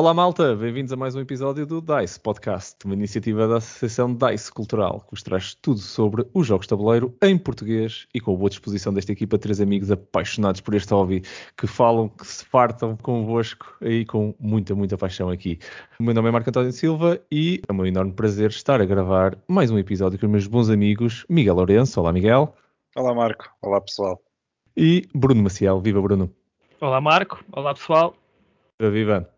Olá malta, bem-vindos a mais um episódio do DICE Podcast, uma iniciativa da Associação DICE Cultural, que vos traz tudo sobre os jogos de tabuleiro em português e com a boa disposição desta equipa, três amigos apaixonados por este hobby, que falam, que se fartam convosco aí com muita, muita paixão aqui. O meu nome é Marco António Silva e é um enorme prazer estar a gravar mais um episódio com os meus bons amigos Miguel Lourenço. Olá Miguel. Olá Marco, olá pessoal. E Bruno Maciel, viva Bruno. Olá Marco, olá pessoal. Viva, viva.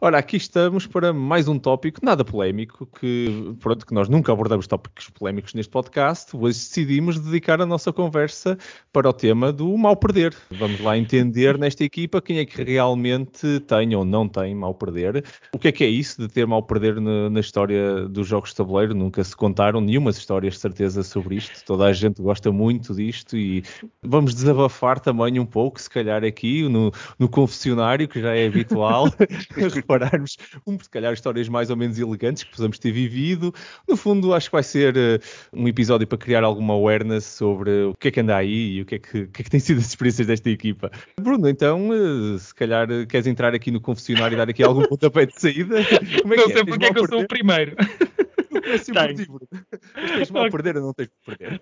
Ora, aqui estamos para mais um tópico, nada polémico, que, pronto, que nós nunca abordamos tópicos polémicos neste podcast, hoje decidimos dedicar a nossa conversa para o tema do mal perder. Vamos lá entender nesta equipa quem é que realmente tem ou não tem mal perder. O que é que é isso de ter mal perder na, na história dos jogos de tabuleiro? Nunca se contaram nenhumas histórias de certeza sobre isto. Toda a gente gosta muito disto e vamos desabafar também um pouco, se calhar aqui no, no confessionário, que já é habitual. prepararmos, um, se calhar, histórias mais ou menos elegantes que possamos ter vivido. No fundo, acho que vai ser uh, um episódio para criar alguma awareness sobre o que é que anda aí e o que é que, que, é que tem sido as experiências desta equipa. Bruno, então, uh, se calhar uh, queres entrar aqui no confessionário e dar aqui algum pontapé de saída? Como é não que sei é? porque é que eu sou o primeiro. tens mal a perder ou não tens por perder?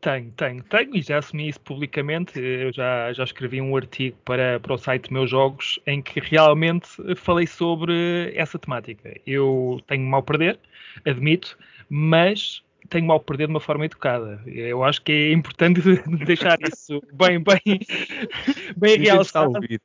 Tenho, tenho, tenho e já assumi isso publicamente. Eu já, já escrevi um artigo para, para o site Meus Jogos em que realmente falei sobre essa temática. Eu tenho mal perder, admito, mas tenho mal perder de uma forma educada. Eu acho que é importante deixar isso bem, bem, bem Ninguém Está a ouvir.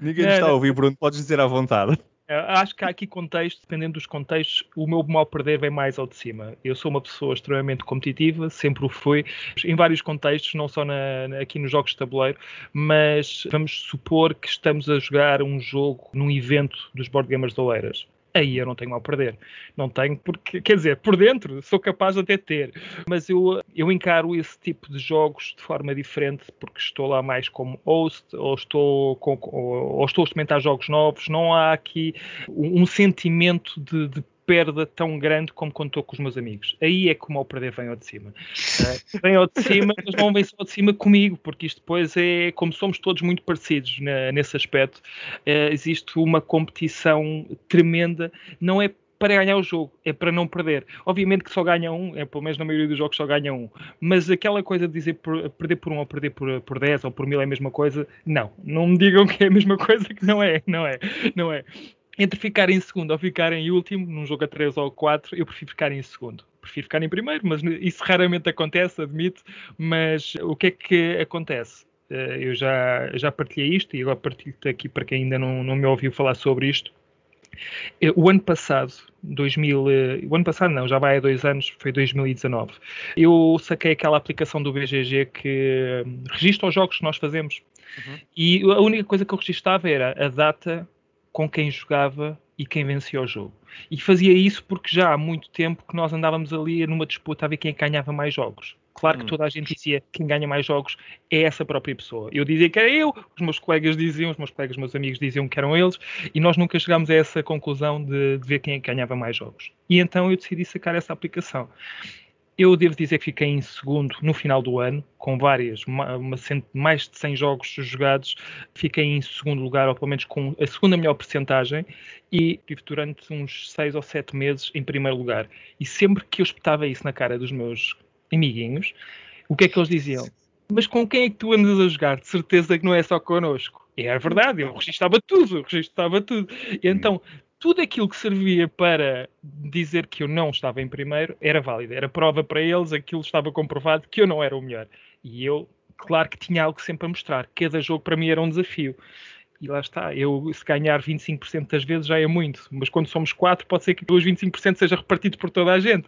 Ninguém está a ouvir, Bruno, podes dizer à vontade. É, acho que há aqui contexto, dependendo dos contextos, o meu mal perder vem mais ao de cima. Eu sou uma pessoa extremamente competitiva, sempre o fui, em vários contextos, não só na, aqui nos jogos de tabuleiro, mas vamos supor que estamos a jogar um jogo num evento dos Board Gamers de Oeiras aí eu não tenho mal a perder. Não tenho, porque, quer dizer, por dentro sou capaz de até ter, mas eu, eu encaro esse tipo de jogos de forma diferente porque estou lá mais como host ou estou, com, ou, ou estou a experimentar jogos novos. Não há aqui um, um sentimento de, de perda tão grande como estou com os meus amigos. Aí é que o mal perder vem ao de cima. Uh, vem ao de cima, mas não vem só de cima comigo, porque isto depois é como somos todos muito parecidos nesse aspecto. Uh, existe uma competição tremenda, não é para ganhar o jogo, é para não perder. Obviamente que só ganha um, é pelo menos na maioria dos jogos só ganha um, mas aquela coisa de dizer por, perder por um ou perder por, por 10 ou por mil é a mesma coisa, não. Não me digam que é a mesma coisa, que não é, não é, não é entre ficar em segundo ou ficar em último, num jogo a 3 ou 4, eu prefiro ficar em segundo. Prefiro ficar em primeiro, mas isso raramente acontece, admito. Mas o que é que acontece? Eh, eu já, já partilhei isto e agora partilho aqui para quem ainda não, não me ouviu falar sobre isto. Eh, o ano passado, 2000, eh, o ano passado não, já vai há dois anos, foi 2019. Eu saquei aquela aplicação do BGG que registra os jogos que nós fazemos. Uhum. E a única coisa que eu registava era a data com quem jogava e quem vencia o jogo. E fazia isso porque já há muito tempo que nós andávamos ali numa disputa a ver quem ganhava mais jogos. Claro que hum. toda a gente dizia que quem ganha mais jogos é essa própria pessoa. Eu dizia que era eu, os meus colegas diziam, os meus colegas, meus amigos diziam que eram eles, e nós nunca chegámos a essa conclusão de, de ver quem é ganhava mais jogos. E então eu decidi sacar essa aplicação. Eu devo dizer que fiquei em segundo no final do ano, com várias, uma, uma, mais de 100 jogos jogados. Fiquei em segundo lugar, ou pelo menos com a segunda melhor percentagem, e estive durante uns 6 ou 7 meses em primeiro lugar. E sempre que eu espetava isso na cara dos meus amiguinhos, o que é que eles diziam? Mas com quem é que tu andas a jogar? De certeza que não é só connosco. E era verdade, eu registava tudo, eu registava tudo. E então, tudo aquilo que servia para dizer que eu não estava em primeiro era válido, era prova para eles, aquilo estava comprovado que eu não era o melhor. E eu, claro que tinha algo sempre a mostrar, cada jogo para mim era um desafio. E lá está, eu se ganhar 25% das vezes já é muito, mas quando somos quatro pode ser que os 25% seja repartido por toda a gente.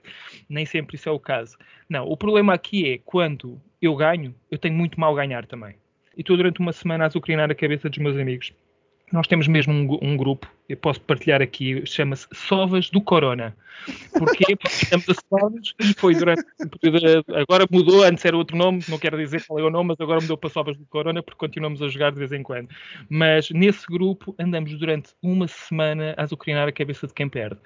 Nem sempre isso é o caso. Não, o problema aqui é quando eu ganho, eu tenho muito mal ganhar também. E estou durante uma semana a azucrinar a cabeça dos meus amigos nós temos mesmo um, um, grupo, eu posso partilhar aqui, chama-se Sovas do Corona. Porquê? Porque estamos a Sovas e foi durante. Agora mudou, antes era outro nome, não quero dizer qual é o nome, mas agora mudou para Sovas do Corona porque continuamos a jogar de vez em quando. Mas nesse grupo andamos durante uma semana a azucrinar a cabeça de quem perde.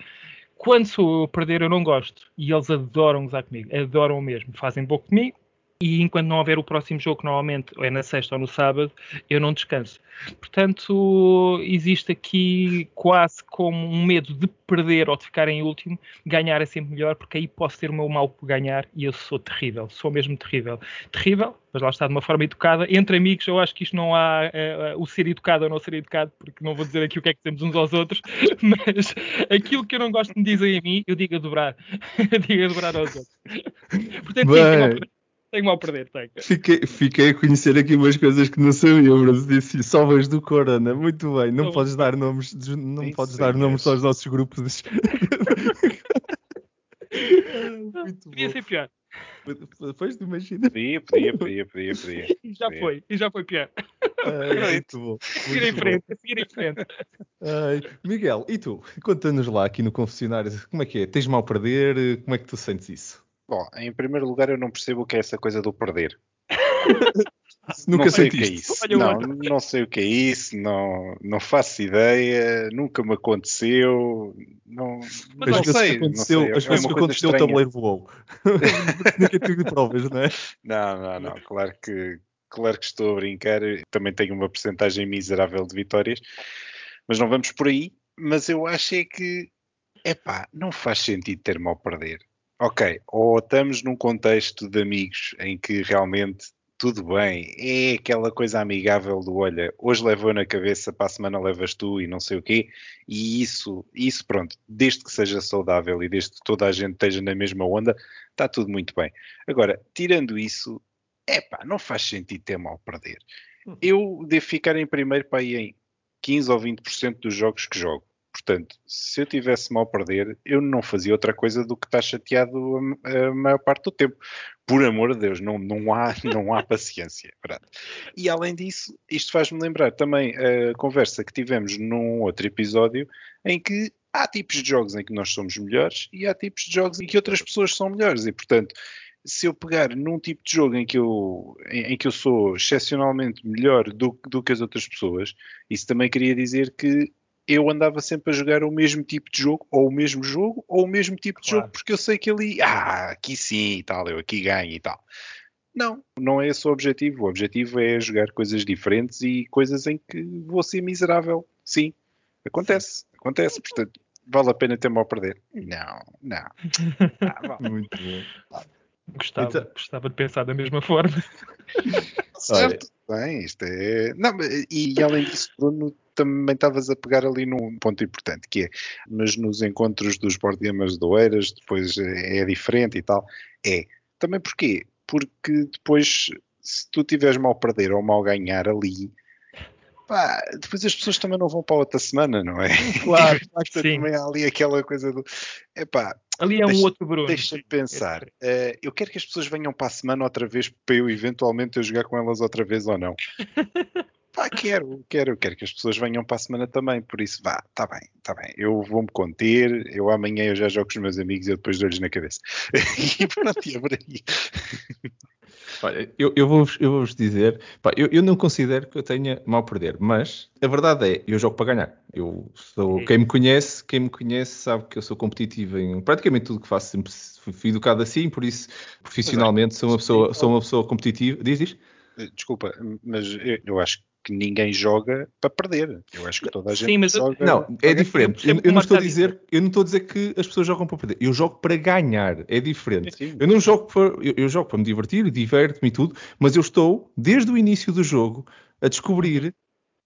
Quando sou eu a perder, eu não gosto. E eles adoram usar comigo, adoram mesmo. Fazem pouco comigo, e enquanto não houver o próximo jogo, normalmente ou é na sexta ou no sábado, eu não descanso. Portanto, existe aqui quase como um medo de perder ou de ficar em último, ganhar é sempre melhor, porque aí posso ter o meu mal por ganhar e eu sou terrível, sou mesmo terrível. Terrível, mas lá está de uma forma educada. Entre amigos, eu acho que isto não há uh, o ser educado ou não ser educado, porque não vou dizer aqui o que é que temos uns aos outros, mas aquilo que eu não gosto de me dizem a mim, eu digo a dobrar. digo a dobrar aos outros. Portanto, sim, tenho mal a perder, tenho. Fiquei, fiquei a conhecer aqui umas coisas que não sabia, mas disse salvas do Corona, muito bem. Não podes dar nomes, não Sim, podes dar nomes aos nossos grupos. muito Podia bom. ser pior. Depois de imagina. Podia, podia, podia, podia, podia. E já podia. foi, e já foi pior. Ai, muito bom. Seguir em frente, seguir em frente. Ai, Miguel, e tu? Conta-nos lá aqui no confessionário, como é que é? Tens mal a perder? Como é que tu sentes isso? Bom, em primeiro lugar, eu não percebo o que é essa coisa do perder. Nunca não sei o que é isso. não, não sei o que é isso, não, não faço ideia, nunca me aconteceu. Não, mas não, sei, aconteceu, não sei. As vezes é que aconteceu, o tabuleiro voou. Nunca tive provas, não é? Não, não, não. Claro que, claro que estou a brincar. Também tenho uma porcentagem miserável de vitórias, mas não vamos por aí. Mas eu acho é que, epá, não faz sentido ter mal perder Ok, ou estamos num contexto de amigos em que realmente tudo bem, é aquela coisa amigável do olha, hoje levou na cabeça, para a semana levas tu e não sei o quê, e isso, isso pronto, desde que seja saudável e desde que toda a gente esteja na mesma onda, está tudo muito bem. Agora, tirando isso, é pá, não faz sentido ter mal perder. Uhum. Eu devo ficar em primeiro para ir em 15 ou 20% dos jogos que jogo. Portanto, se eu tivesse mal perder, eu não fazia outra coisa do que estar chateado a, a maior parte do tempo. Por amor de Deus, não, não, há, não há paciência. E além disso, isto faz-me lembrar também a conversa que tivemos num outro episódio em que há tipos de jogos em que nós somos melhores e há tipos de jogos em que outras pessoas são melhores. E, portanto, se eu pegar num tipo de jogo em que eu, em, em, que eu sou excepcionalmente melhor do, do que as outras pessoas, isso também queria dizer que eu andava sempre a jogar o mesmo tipo de jogo, ou o mesmo jogo, ou o mesmo tipo de claro. jogo, porque eu sei que ali, ah, aqui sim e tal, eu aqui ganho e tal. Não, não é esse o objetivo. O objetivo é jogar coisas diferentes e coisas em que vou ser miserável. Sim, acontece, acontece. Portanto, vale a pena ter mal a perder? Não, não. Ah, vale. Muito bom. Gostava, então... gostava de pensar da mesma forma. certo, bem, isto é. Não, e, e além disso, Bruno, também estavas a pegar ali num ponto importante, que é, mas nos encontros dos board gamers do Eiras, depois é, é diferente e tal. É. Também porquê? Porque depois, se tu tiveres mal perder ou mal ganhar ali, pá, depois as pessoas também não vão para outra semana, não é? Claro, também há ali aquela coisa do, epá, Ali é deixa, um outro Bruno. Deixa-me pensar. Uh, eu quero que as pessoas venham para a semana outra vez para eu eventualmente eu jogar com elas outra vez ou não. Pá, quero, quero, quero que as pessoas venham para a semana também, por isso vá, está bem, está bem. Eu vou-me conter, eu amanhã eu já jogo com os meus amigos e eu depois dou-lhes na cabeça. e pronto, e é por aí. Olha, eu, eu vou-vos eu vou dizer, pá, eu, eu, não considero que eu tenha mal perder, mas a verdade é, eu jogo para ganhar. Eu sou, quem me conhece, quem me conhece sabe que eu sou competitivo em praticamente tudo que faço, sempre fui educado assim, por isso profissionalmente sou uma pessoa, sou uma pessoa competitiva. Diz, diz? Desculpa, mas eu acho que ninguém joga para perder. Eu acho que toda a gente Sim, mas joga. Não, é diferente. Eu, eu, não estou a dizer, eu não estou a dizer que as pessoas jogam para perder. Eu jogo para ganhar. É diferente. Sim. Eu não jogo para, eu, eu jogo para me divertir, diverte-me e tudo, mas eu estou desde o início do jogo a descobrir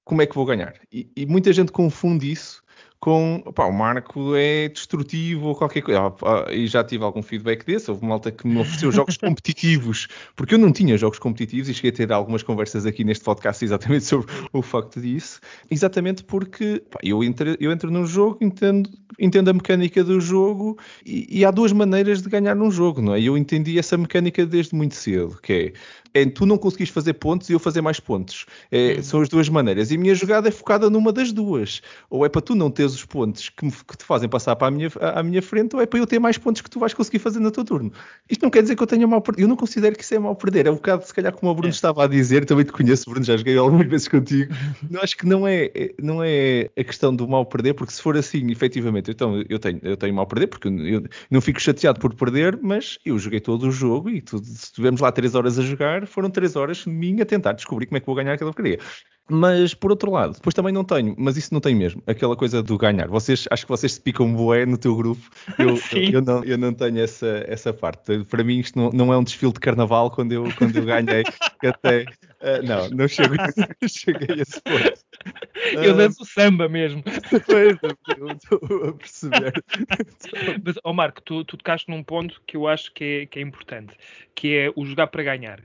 como é que vou ganhar. E, e muita gente confunde isso com o Marco é destrutivo ou qualquer coisa. Ah, e já tive algum feedback desse. Houve malta que me ofereceu jogos competitivos, porque eu não tinha jogos competitivos e cheguei a ter algumas conversas aqui neste podcast exatamente sobre o facto disso. Exatamente porque pá, eu, entro, eu entro num jogo, entendo, entendo a mecânica do jogo e, e, há duas maneiras de ganhar num jogo, não é? Eu entendi essa mecânica desde muito cedo, que é é tu não conseguires fazer pontos e eu fazer mais pontos. É, uhum. São as duas maneiras. E a minha jogada é focada numa das duas. Ou é para tu não teres os pontos que, me, que te fazem passar para a minha, à minha frente, ou é para eu ter mais pontos que tu vais conseguir fazer no teu turno. Isto não quer dizer que eu tenha mal perder. Eu não considero que isso é mal perder. É um bocado, se calhar, como o Bruno é. estava a dizer, também te conheço, Bruno, já joguei algumas vezes contigo. Não, acho que não é, não é a questão do mal perder, porque se for assim, efetivamente, então eu tenho, eu tenho mal perder, porque eu não fico chateado por perder, mas eu joguei todo o jogo e tu, se estivermos lá 3 horas a jogar, foram 3 horas de mim a tentar descobrir como é que vou ganhar aquela porcaria. Mas por outro lado, depois também não tenho, mas isso não tem mesmo, aquela coisa do ganhar. Vocês, acho que vocês se picam boé no teu grupo. Eu, eu, eu, não, eu não tenho essa, essa parte. Para mim, isto não, não é um desfile de carnaval quando eu, quando eu ganhei. até, uh, não, não chego, cheguei a esse ponto. Eu danço uh, samba mesmo. Pois, eu estou a perceber. Mas, oh Marco, tu, tu tocaste num ponto que eu acho que é, que é importante, que é o jogar para ganhar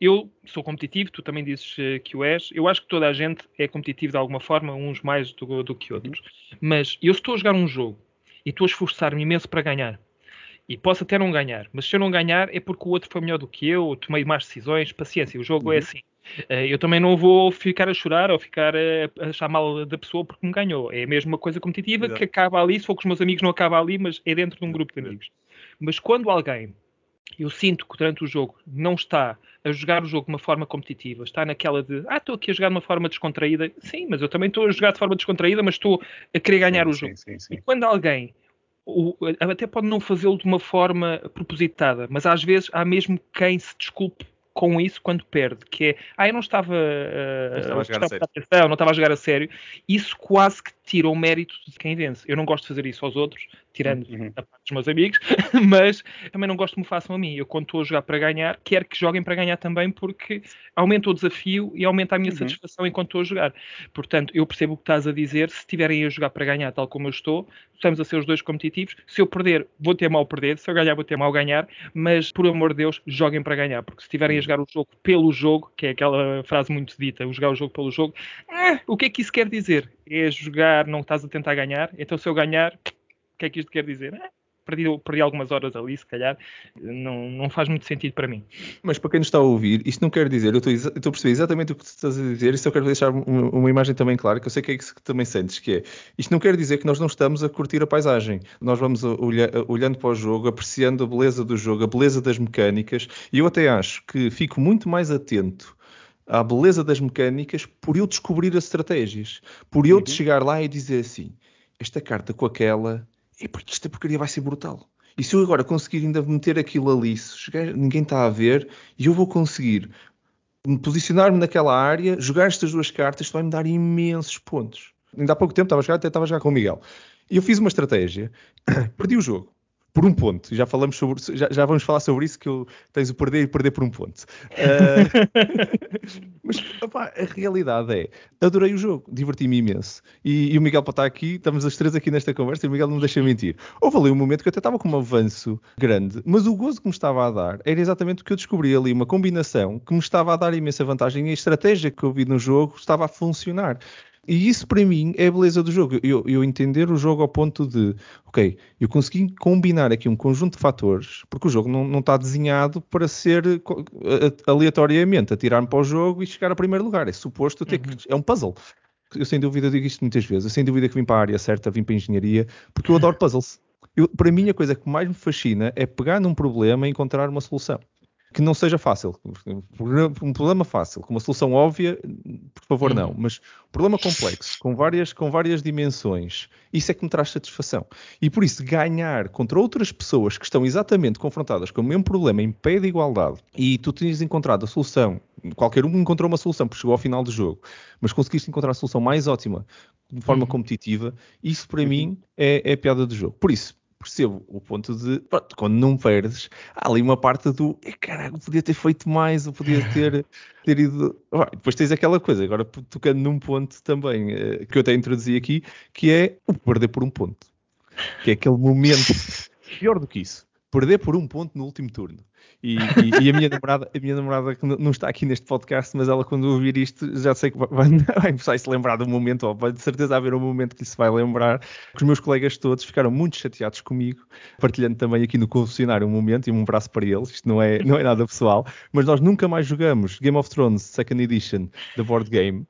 eu sou competitivo, tu também dizes eh, que o és. Eu acho que toda a gente é competitivo de alguma forma, uns mais do, do que outros. Mas eu estou a jogar um jogo e estou a esforçar-me imenso para ganhar. E posso até não ganhar, mas se eu não ganhar é porque o outro foi melhor do que eu, tomei mais decisões, paciência, o jogo é uhum. é assim. Eh, eu também não vou ficar a chorar ou ficar a achar mal da pessoa porque me ganhou. É mesmo uma coisa competitiva Exato. que acaba ali, se for com os meus amigos não acaba ali, mas é dentro de um grupo de amigos. Mas quando alguém eu sinto que durante o jogo não está a jogar o jogo de uma forma competitiva, está naquela de ah, estou aqui a jogar de uma forma descontraída. Sim, mas eu também estou a jogar de forma descontraída, mas estou a querer ganhar sim, o jogo. Sim, sim, e quando alguém o, até pode não fazê-lo de uma forma propositada, mas às vezes há mesmo quem se desculpe com isso quando perde, que é ah, eu não estava, uh, não estava a jogar a sério. Atenção, não estava a jogar a sério. Isso quase que tira o mérito de quem vence. Eu não gosto de fazer isso aos outros, tirando uhum. a parte dos meus amigos, mas também não gosto que me façam a mim. Eu, quando estou a jogar para ganhar, quero que joguem para ganhar também, porque aumenta o desafio e aumenta a minha uhum. satisfação enquanto estou a jogar. Portanto, eu percebo o que estás a dizer. Se estiverem a jogar para ganhar, tal como eu estou, estamos a ser os dois competitivos. Se eu perder, vou ter mal perder. Se eu ganhar, vou ter mal ganhar. Mas, por amor de Deus, joguem para ganhar, porque se estiverem a uhum. jogar o jogo pelo jogo, que é aquela frase muito dita, o jogar o jogo pelo jogo, ah, o que é que isso quer dizer? É jogar, não estás a tentar ganhar. Então, se eu ganhar, que é que isto quer dizer? Ah, perdi, perdi algumas horas ali, se calhar, não, não faz muito sentido para mim. Mas para quem nos está a ouvir, isto não quer dizer, eu estou, estou a perceber exatamente o que tu estás a dizer, e só quero deixar uma, uma, imagem também clara, que eu sei que é isso que também sentes, que é, isto não quer dizer que nós não estamos a curtir a paisagem, nós vamos olha, olhando para o jogo, apreciando a beleza do jogo, a beleza das mecânicas, e eu até acho que fico muito mais atento à beleza das mecânicas por eu descobrir as estratégias, por eu uhum. chegar lá e dizer assim, esta carta com aquela e porque esta porcaria vai ser brutal. E se eu agora conseguir ainda meter aquilo ali, chegar, ninguém está a ver, e eu vou conseguir posicionar-me naquela área, jogar estas duas cartas, isto vai-me dar imensos pontos. Ainda há pouco tempo estava a jogar, até estava a jogar com o Miguel. E eu fiz uma estratégia, perdi o jogo por um ponto. Já falamos sobre, já, já, vamos falar sobre isso que eu, tens o perder e perder por um ponto. Uh, mas opa, a realidade é, adorei o jogo, diverti-me imenso. E, e, o Miguel para estar aqui, estamos as três aqui nesta conversa e o Miguel não me deixa mentir. Houve ali um momento que eu até estava com um avanço grande, mas o gozo que me estava a dar era exatamente o que eu descobri ali, uma combinação que me estava a dar imensa vantagem e a estratégia que eu vi no jogo estava a funcionar. E isso para mim é a beleza do jogo. Eu, eu entender o jogo ao ponto de, ok, eu consegui combinar aqui um conjunto de fatores, porque o jogo não, não está desenhado para ser aleatoriamente, atirar-me para o jogo e chegar a primeiro lugar. É suposto ter uhum. que. É um puzzle. Eu sem dúvida digo isto muitas vezes. Eu sem dúvida que vim para a área certa, vim para a engenharia, porque eu adoro puzzles. Eu, para mim, a coisa que mais me fascina é pegar num problema e encontrar uma solução que não seja fácil. Um problema fácil, com uma solução óbvia, por favor, não. Hum. Mas um problema complexo, com várias, com várias dimensões, isso é que me traz satisfação. E por isso, ganhar contra outras pessoas que estão exatamente confrontadas com o mesmo problema em pé de igualdade e tu tens encontrado a solução, qualquer um encontrou uma solução porque chegou ao final do jogo, mas conseguiste encontrar a solução mais ótima de forma uhum. competitiva, isso para uhum. mim é, é a piada do jogo. Por isso, percebo o ponto de pronto, quando não perdes, há ali uma parte do caralho, podia ter feito mais, ou podia ter, ter ido. depois tens aquela coisa, agora tocando num ponto também eh, que eu até introduzi aqui, que é o perder por um ponto. Que é aquele momento pior do que isso. Perder por um ponto no último turno. E, e, e, a minha namorada, a minha namorada que não está aqui neste podcast, mas ela quando ouvir isto já sei que vai, vai, vai se lembrar do momento, ou vai de certeza haver um momento que se vai lembrar. Os meus colegas todos ficaram muito chateados comigo, partilhando também aqui no confessionário um momento e um abraço para eles. Isto não é, não é nada pessoal, mas nós nunca mais jogamos Game of Thrones Second Edition da board game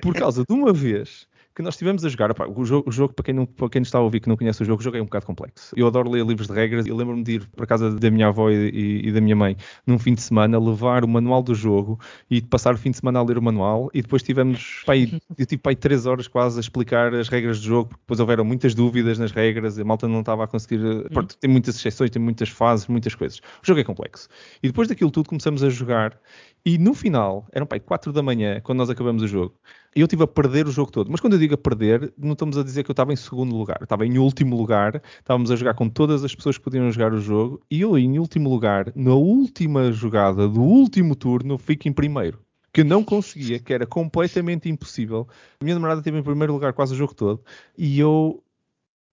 por causa de uma vez que nós estivemos a jogar. Opa, o, jogo, o jogo para, quem não, para quem está a ouvir que não conhece o jogo, o jogo é um bocado complexo. Eu adoro ler livros de regras. Eu lembro-me de ir para casa da minha avó e, e, e, da minha mãe num fim de semana, levar o manual do jogo e passar o fim de semana a ler o manual. E depois tivemos, pá, eu tive pá, três horas quase a explicar as regras do jogo, porque depois houveram muitas dúvidas nas regras, a malta não estava a conseguir. Uhum. Tem muitas exceções, tem muitas fases, muitas coisas. O jogo é complexo. E depois daquilo tudo começamos a jogar e no final, eram pá, 4 da manhã, quando nós acabamos o jogo, e eu estive a perder o jogo todo. Mas quando eu digo a perder, não estamos a dizer que eu estava em segundo lugar. Eu estava em último lugar, estávamos a jogar com todas as pessoas que podiam jogar o jogo, e eu em último lugar, na última jogada do último turno, fico em primeiro. Que eu não conseguia, que era completamente impossível. A minha namorada esteve em primeiro lugar quase o jogo todo, e eu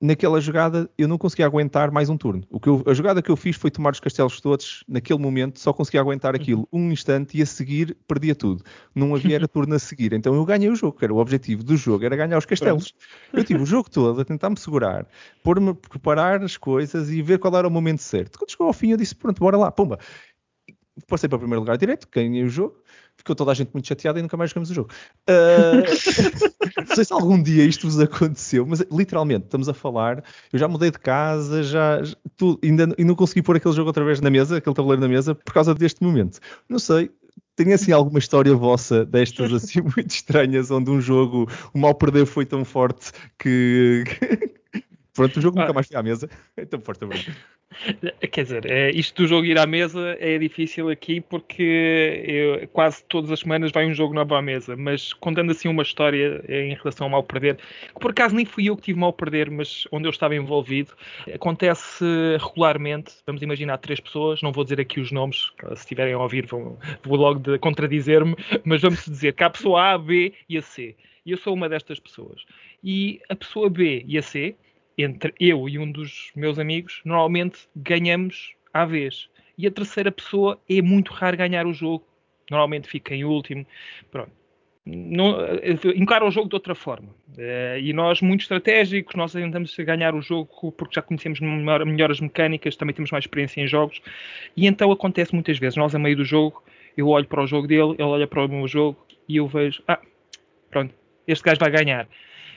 naquela jogada eu não conseguia aguentar mais um turno. O que eu, a jogada que eu fiz foi tomar os castelos todos naquele momento, só conseguia aguentar aquilo um instante e a seguir perdia tudo. Não havia era turno a seguir. Então eu ganhei o jogo, que era o objetivo do jogo, era ganhar os castelos. Eu tive o jogo todo a tentar me segurar, pôr-me preparar as coisas e ver qual era o momento certo. Quando chegou ao fim eu disse, pronto, bora lá, pumba. Passei para o primeiro lugar direto, ganhei o jogo ficou toda a gente muito chateada e nunca mais jogamos o jogo. Uh, não sei se algum dia isto vos aconteceu, mas literalmente estamos a falar. Eu já mudei de casa, já, ainda e não consegui pôr aquele jogo outra vez na mesa, aquele tabuleiro na mesa, por causa deste momento. Não sei. Tem assim alguma história vossa destas assim muito estranhas, onde um jogo, o mal perder foi tão forte que, Pronto, o jogo nunca ah. mais foi à mesa. Então, forte abraço. Quer dizer, é, isto do jogo ir à mesa é difícil aqui porque eu, quase todas as semanas vai um jogo novo à mesa, mas contando assim uma história em relação ao mal perder, que por acaso nem fui eu que tive mal perder, mas onde eu estava envolvido, acontece regularmente. Vamos imaginar três pessoas, não vou dizer aqui os nomes, se estiverem a ouvir vão, vou logo contradizer-me, mas vamos dizer que há a pessoa A, a B e a C. E eu sou uma destas pessoas. E a pessoa B e a C entre eu e um dos meus amigos, normalmente ganhamos à vez. E a terceira pessoa é muito raro ganhar o jogo. Normalmente fica em último. Pronto. Não, eh, encara o jogo de outra forma. Uh, e nós, muito estratégicos, nós tentamos ganhar o jogo porque já conhecemos melhor, melhor as mecânicas, também temos mais experiência em jogos. E então acontece muitas vezes. Nós, a meio do jogo, eu olho para o jogo dele, ele olha para o meu jogo e eu vejo: ah, pronto, este gajo vai ganhar.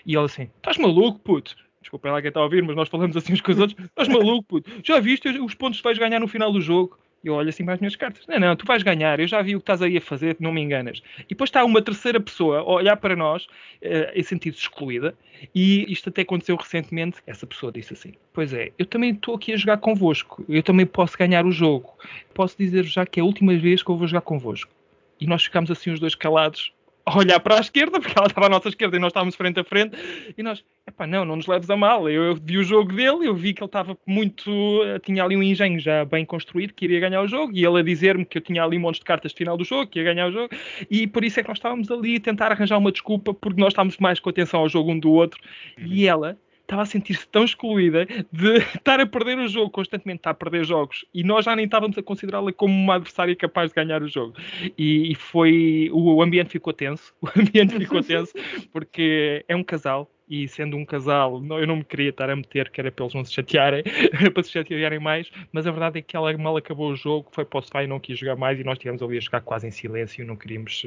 E ele assim: estás maluco, puto? Desculpa lá quem está a ouvir, mas nós falamos assim uns com os outros. Estás maluco, puto? Já viste os pontos que vais ganhar no final do jogo? Eu olho assim para as minhas cartas. Não, não, tu vais ganhar. Eu já vi o que estás aí a fazer, não me enganas. E depois está uma terceira pessoa a olhar para nós, uh, em sentido excluída. E isto até aconteceu recentemente. Essa pessoa disse assim: Pois é, eu também estou aqui a jogar convosco. Eu também posso ganhar o jogo. Posso dizer já que é a última vez que eu vou jogar convosco. E nós ficámos assim os dois calados, olhar para a esquerda, porque ela estava à nossa esquerda e nós estávamos frente a frente, e nós, epá, não, não nos leves a mal. Eu, eu vi o jogo dele, eu vi que ele estava muito. tinha ali um engenho já bem construído, que iria ganhar o jogo, e ele a dizer-me que eu tinha ali montes de cartas de final do jogo, que ia ganhar o jogo, e por isso é que nós estávamos ali a tentar arranjar uma desculpa, porque nós estávamos mais com atenção ao jogo um do outro, e ela estava a sentir-se tão excluída de estar a perder o jogo, constantemente está a perder jogos, e nós já nem estávamos a considerá-la como uma adversária capaz de ganhar o jogo. E, e foi. O ambiente ficou tenso, o ambiente ficou tenso, porque é um casal, e sendo um casal, eu não me queria estar a meter que era para eles não se chatearem, para se chatearem mais, mas a verdade é que ela mal acabou o jogo, foi para o sofá e não quis jogar mais e nós tivemos ali a jogar quase em silêncio, não queríamos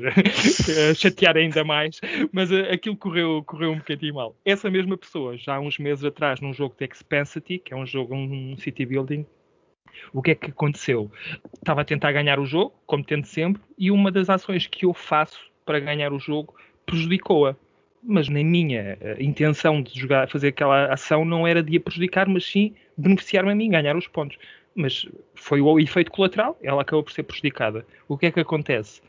chatear ainda mais, mas uh, aquilo correu, correu um bocadinho mal. Essa mesma pessoa, já há uns meses atrás, num jogo de Expensity, que é um jogo, um city building, o que é que aconteceu? Estava a tentar ganhar o jogo, como tento sempre, e uma das ações que eu faço para ganhar o jogo prejudicou-a mas na minha uh, intenção de jogar, fazer aquela ação não era de a prejudicar, mas sim beneficiar-me a mim, ganhar os pontos. Mas foi o efeito colateral, ela acabou por ser prejudicada. O que é que acontece?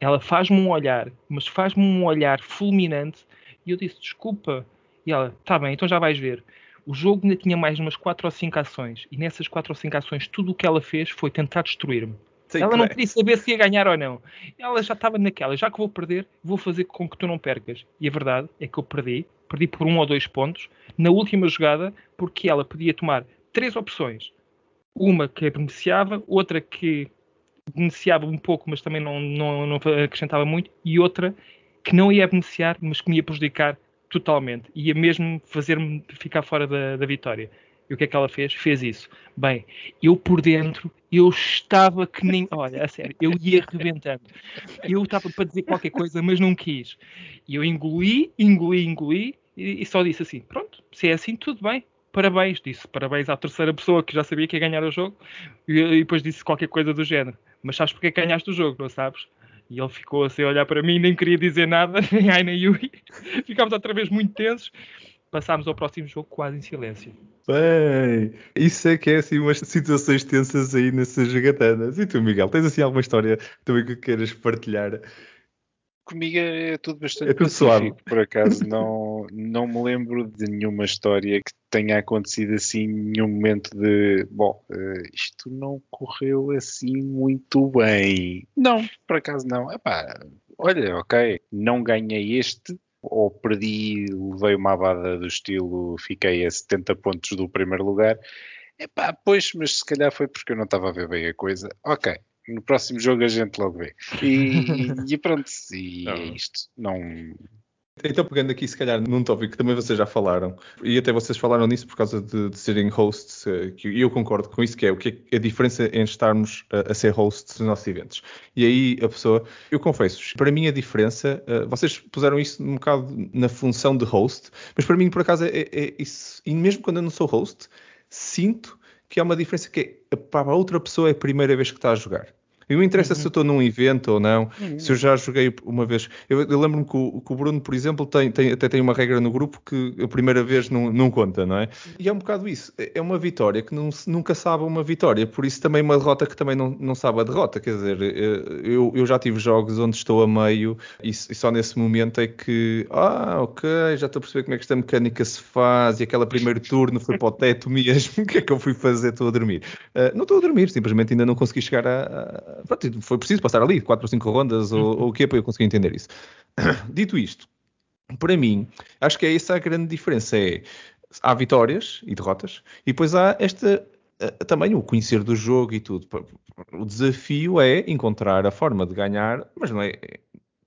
Ela faz-me um olhar, mas faz-me um olhar fulminante, e eu disse, desculpa. E ela, tá bem, então já vais ver. O jogo ainda tinha mais umas 4 ou 5 ações, e nessas 4 ou 5 ações tudo o que ela fez foi tentar destruir-me. Sim, ela não é. queria saber se ia ganhar ou não. Ela já estava naquela, já que vou perder, vou fazer com que tu não percas. E a verdade é que eu perdi, perdi por um ou dois pontos, na última jogada, porque ela podia tomar três opções. Uma que beneficiava, outra que beneficiava um pouco, mas também não, não, não acrescentava muito, e outra que não ia beneficiar, mas que me ia prejudicar totalmente. Ia mesmo fazer-me ficar fora da, da vitória. E o que é que ela fez? Fez isso. Bem, eu por dentro, eu estava que nem. Olha, a sério, eu ia arrebentando. Eu estava para dizer qualquer coisa, mas não quis. E eu engoli, engoli, engoli e, e só disse assim: pronto, se é assim, tudo bem. Parabéns, disse parabéns à terceira pessoa que já sabia que ia ganhar o jogo e, e depois disse qualquer coisa do género. Mas sabes porque é ganhaste o jogo, não sabes? E ele ficou assim a olhar para mim, nem queria dizer nada, nem ai nem Yui. Ficámos outra vez muito tensos passámos ao próximo jogo quase em silêncio. Bem, isso é que é assim umas situações tensas aí nessas jogatanas. E tu, Miguel, tens assim alguma história também que queiras partilhar? Comigo é tudo bastante é tudo suave. por acaso não, não me lembro de nenhuma história que tenha acontecido assim em nenhum momento de bom, uh, isto não correu assim muito bem. Não, por acaso não. Epá, olha, ok, não ganhei este, ou perdi, levei uma abada do estilo, fiquei a 70 pontos do primeiro lugar. Epá, pois, mas se calhar foi porque eu não estava a ver bem a coisa. Ok, no próximo jogo a gente logo vê. E, e pronto, e não. é isto. Não, então, pegando aqui, se calhar, num tópico que também vocês já falaram, e até vocês falaram nisso por causa de, de serem hosts, eh, e eu concordo com isso, que é o que é a diferença em estarmos a, a, ser hosts nos nossos eventos. E aí a pessoa, eu confesso, para mim a diferença, uh, vocês puseram isso um bocado na função de host, mas para mim, por acaso, é, é, é isso, e mesmo quando eu não sou host, sinto que há uma diferença que é, para a outra pessoa é a primeira vez que está a jogar. E não interessa uhum. se eu estou num evento ou não, uhum. se eu já joguei uma vez. Eu, eu lembro-me que o, que o, Bruno, por exemplo, tem, tem, até tem uma regra no grupo que a primeira vez não, não conta, não é? E é um bocado isso. É, é uma vitória que não, nunca sabe uma vitória, por isso também uma derrota que também não, não sabe a derrota. Quer dizer, eh, eu, eu já tive jogos onde estou a meio e, e só nesse momento é que, ah, ok, já estou a perceber como é que esta mecânica se faz e aquele primeiro turno foi para o teto mesmo, o que é que eu fui fazer? Estou a dormir. Uh, não estou a dormir, simplesmente ainda não consegui chegar a, pronto, foi preciso passar ali 4 ou 5 rondas ou, uhum. ou o que é para eu conseguir entender isso. Dito isto, para mim, acho que é essa a grande diferença. É, há vitórias e derrotas, e depois há esta também o conhecer do jogo e tudo. O desafio é encontrar a forma de ganhar, mas não é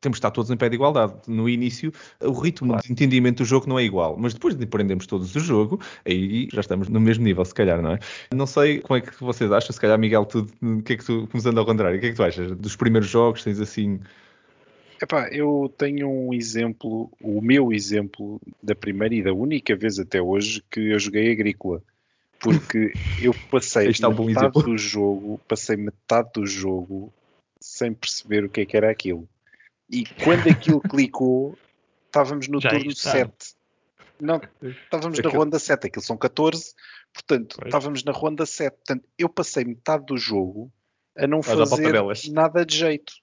temos de estar todos em pé de igualdade. No início, o ritmo claro. de entendimento do jogo não é igual, mas depois de aprendemos todos o jogo, aí já estamos no mesmo nível, se calhar, não é? Não sei como é que vocês acham, se calhar, Miguel, tu, o que é que tu, começando ao contrário, o que é que tu achas? Dos primeiros jogos, tens assim. Epá, eu tenho um exemplo, o meu exemplo da primeira e da única vez até hoje que eu joguei agrícola. Porque eu passei um metade do jogo, passei metade do jogo sem perceber o que é que era aquilo. E quando aquilo clicou, estávamos no Já turno 7. Não, estávamos na ronda 7, aquilo são 14, portanto, pois. estávamos na ronda 7. Portanto, eu passei metade do jogo a não fazer nada de jeito.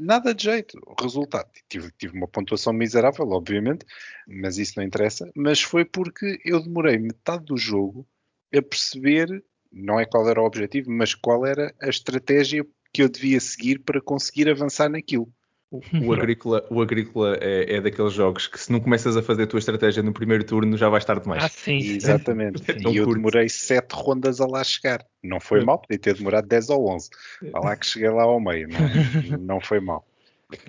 Nada de jeito. O resultado, tive, tive uma pontuação miserável, obviamente, mas isso não interessa. Mas foi porque eu demorei metade do jogo a perceber, não é qual era o objetivo, mas qual era a estratégia que eu devia seguir para conseguir avançar naquilo. O agrícola, o agrícola é, é, daqueles jogos que se não começas a fazer a tua estratégia no primeiro turno já vais tarde demais. Ah, sim. Exatamente. É e eu curto. demorei 7 rondas a lá chegar. Não foi é. mal, podia ter demorado 10 ou 11. Vá lá que cheguei lá ao meio. Não, não foi mal.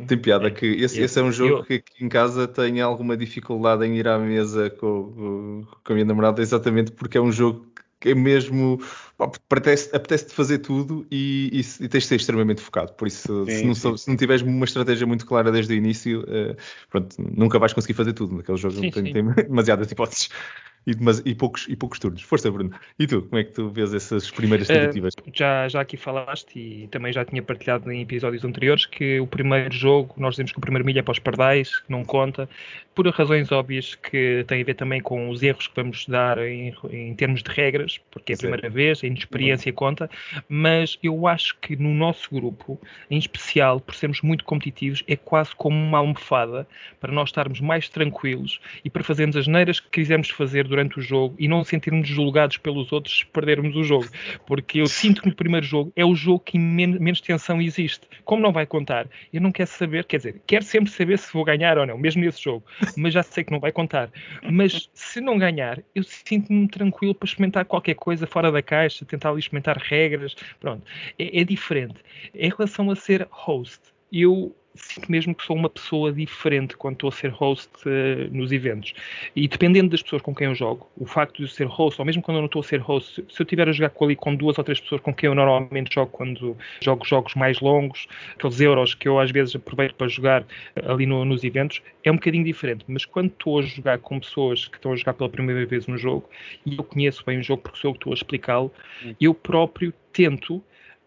Tem piada que esse, esse é um jogo eu, que aqui em casa tenho alguma dificuldade em ir à mesa com, com a minha namorada, exatamente porque é um jogo que é mesmo apetece, apetece de fazer tudo e, e, e, tens de ser extremamente focado. Por isso, sim, se, não, sim. se, não, tiveres uma estratégia muito clara desde o início, uh, pronto, nunca vais conseguir fazer tudo. Naquele jogo sim, tem, tem demasiadas hipóteses e, mas, e, poucos, e poucos turnos. Força, Bruno. E tu, como é que tu vês essas primeiras eh, tentativas? Uh, já, já aqui falaste e também já tinha partilhado em episódios anteriores que o primeiro jogo, nós dizemos que o primeiro milho é para os pardais, não conta, por razões óbvias que têm a ver também com os erros que vamos dar em, em termos de regras, porque é a primeira vez, a inexperiência uhum. conta, mas eu acho que no nosso grupo, em especial, por sermos muito competitivos, é quase como uma almofada para nós estarmos mais tranquilos e para fazermos as neiras que quisermos fazer durante o jogo e não sentirmos julgados pelos outros se perdermos o jogo. Porque eu sinto que no primeiro jogo é o jogo que men menos tensão existe. Como não vai contar, eu não quero saber, quer dizer, quero sempre saber se vou ganhar ou não, mesmo nesse jogo, mas já sei que não vai contar. Mas se não ganhar, eu sinto-me tranquilo para experimentar qualquer coisa fora da caixa, tentar ali experimentar regras. Pronto, é, é diferente. Em relação a ser host, eu sinto mesmo que sou uma pessoa diferente quando estou a ser host uh, nos eventos. E dependendo das pessoas com quem eu jogo, o facto de ser host, ou mesmo quando eu não estou a ser host, se eu estiver a jogar com ali com duas ou três pessoas com quem eu normalmente jogo quando jogo jogos mais longos, aqueles euros que eu às vezes aproveito para jogar ali no, nos eventos, é um bocadinho diferente. Mas quando estou a jogar com pessoas que estão a jogar pela primeira vez no jogo e eu conheço bem o jogo porque sou eu que estou a explicá-lo, hum. eu próprio tento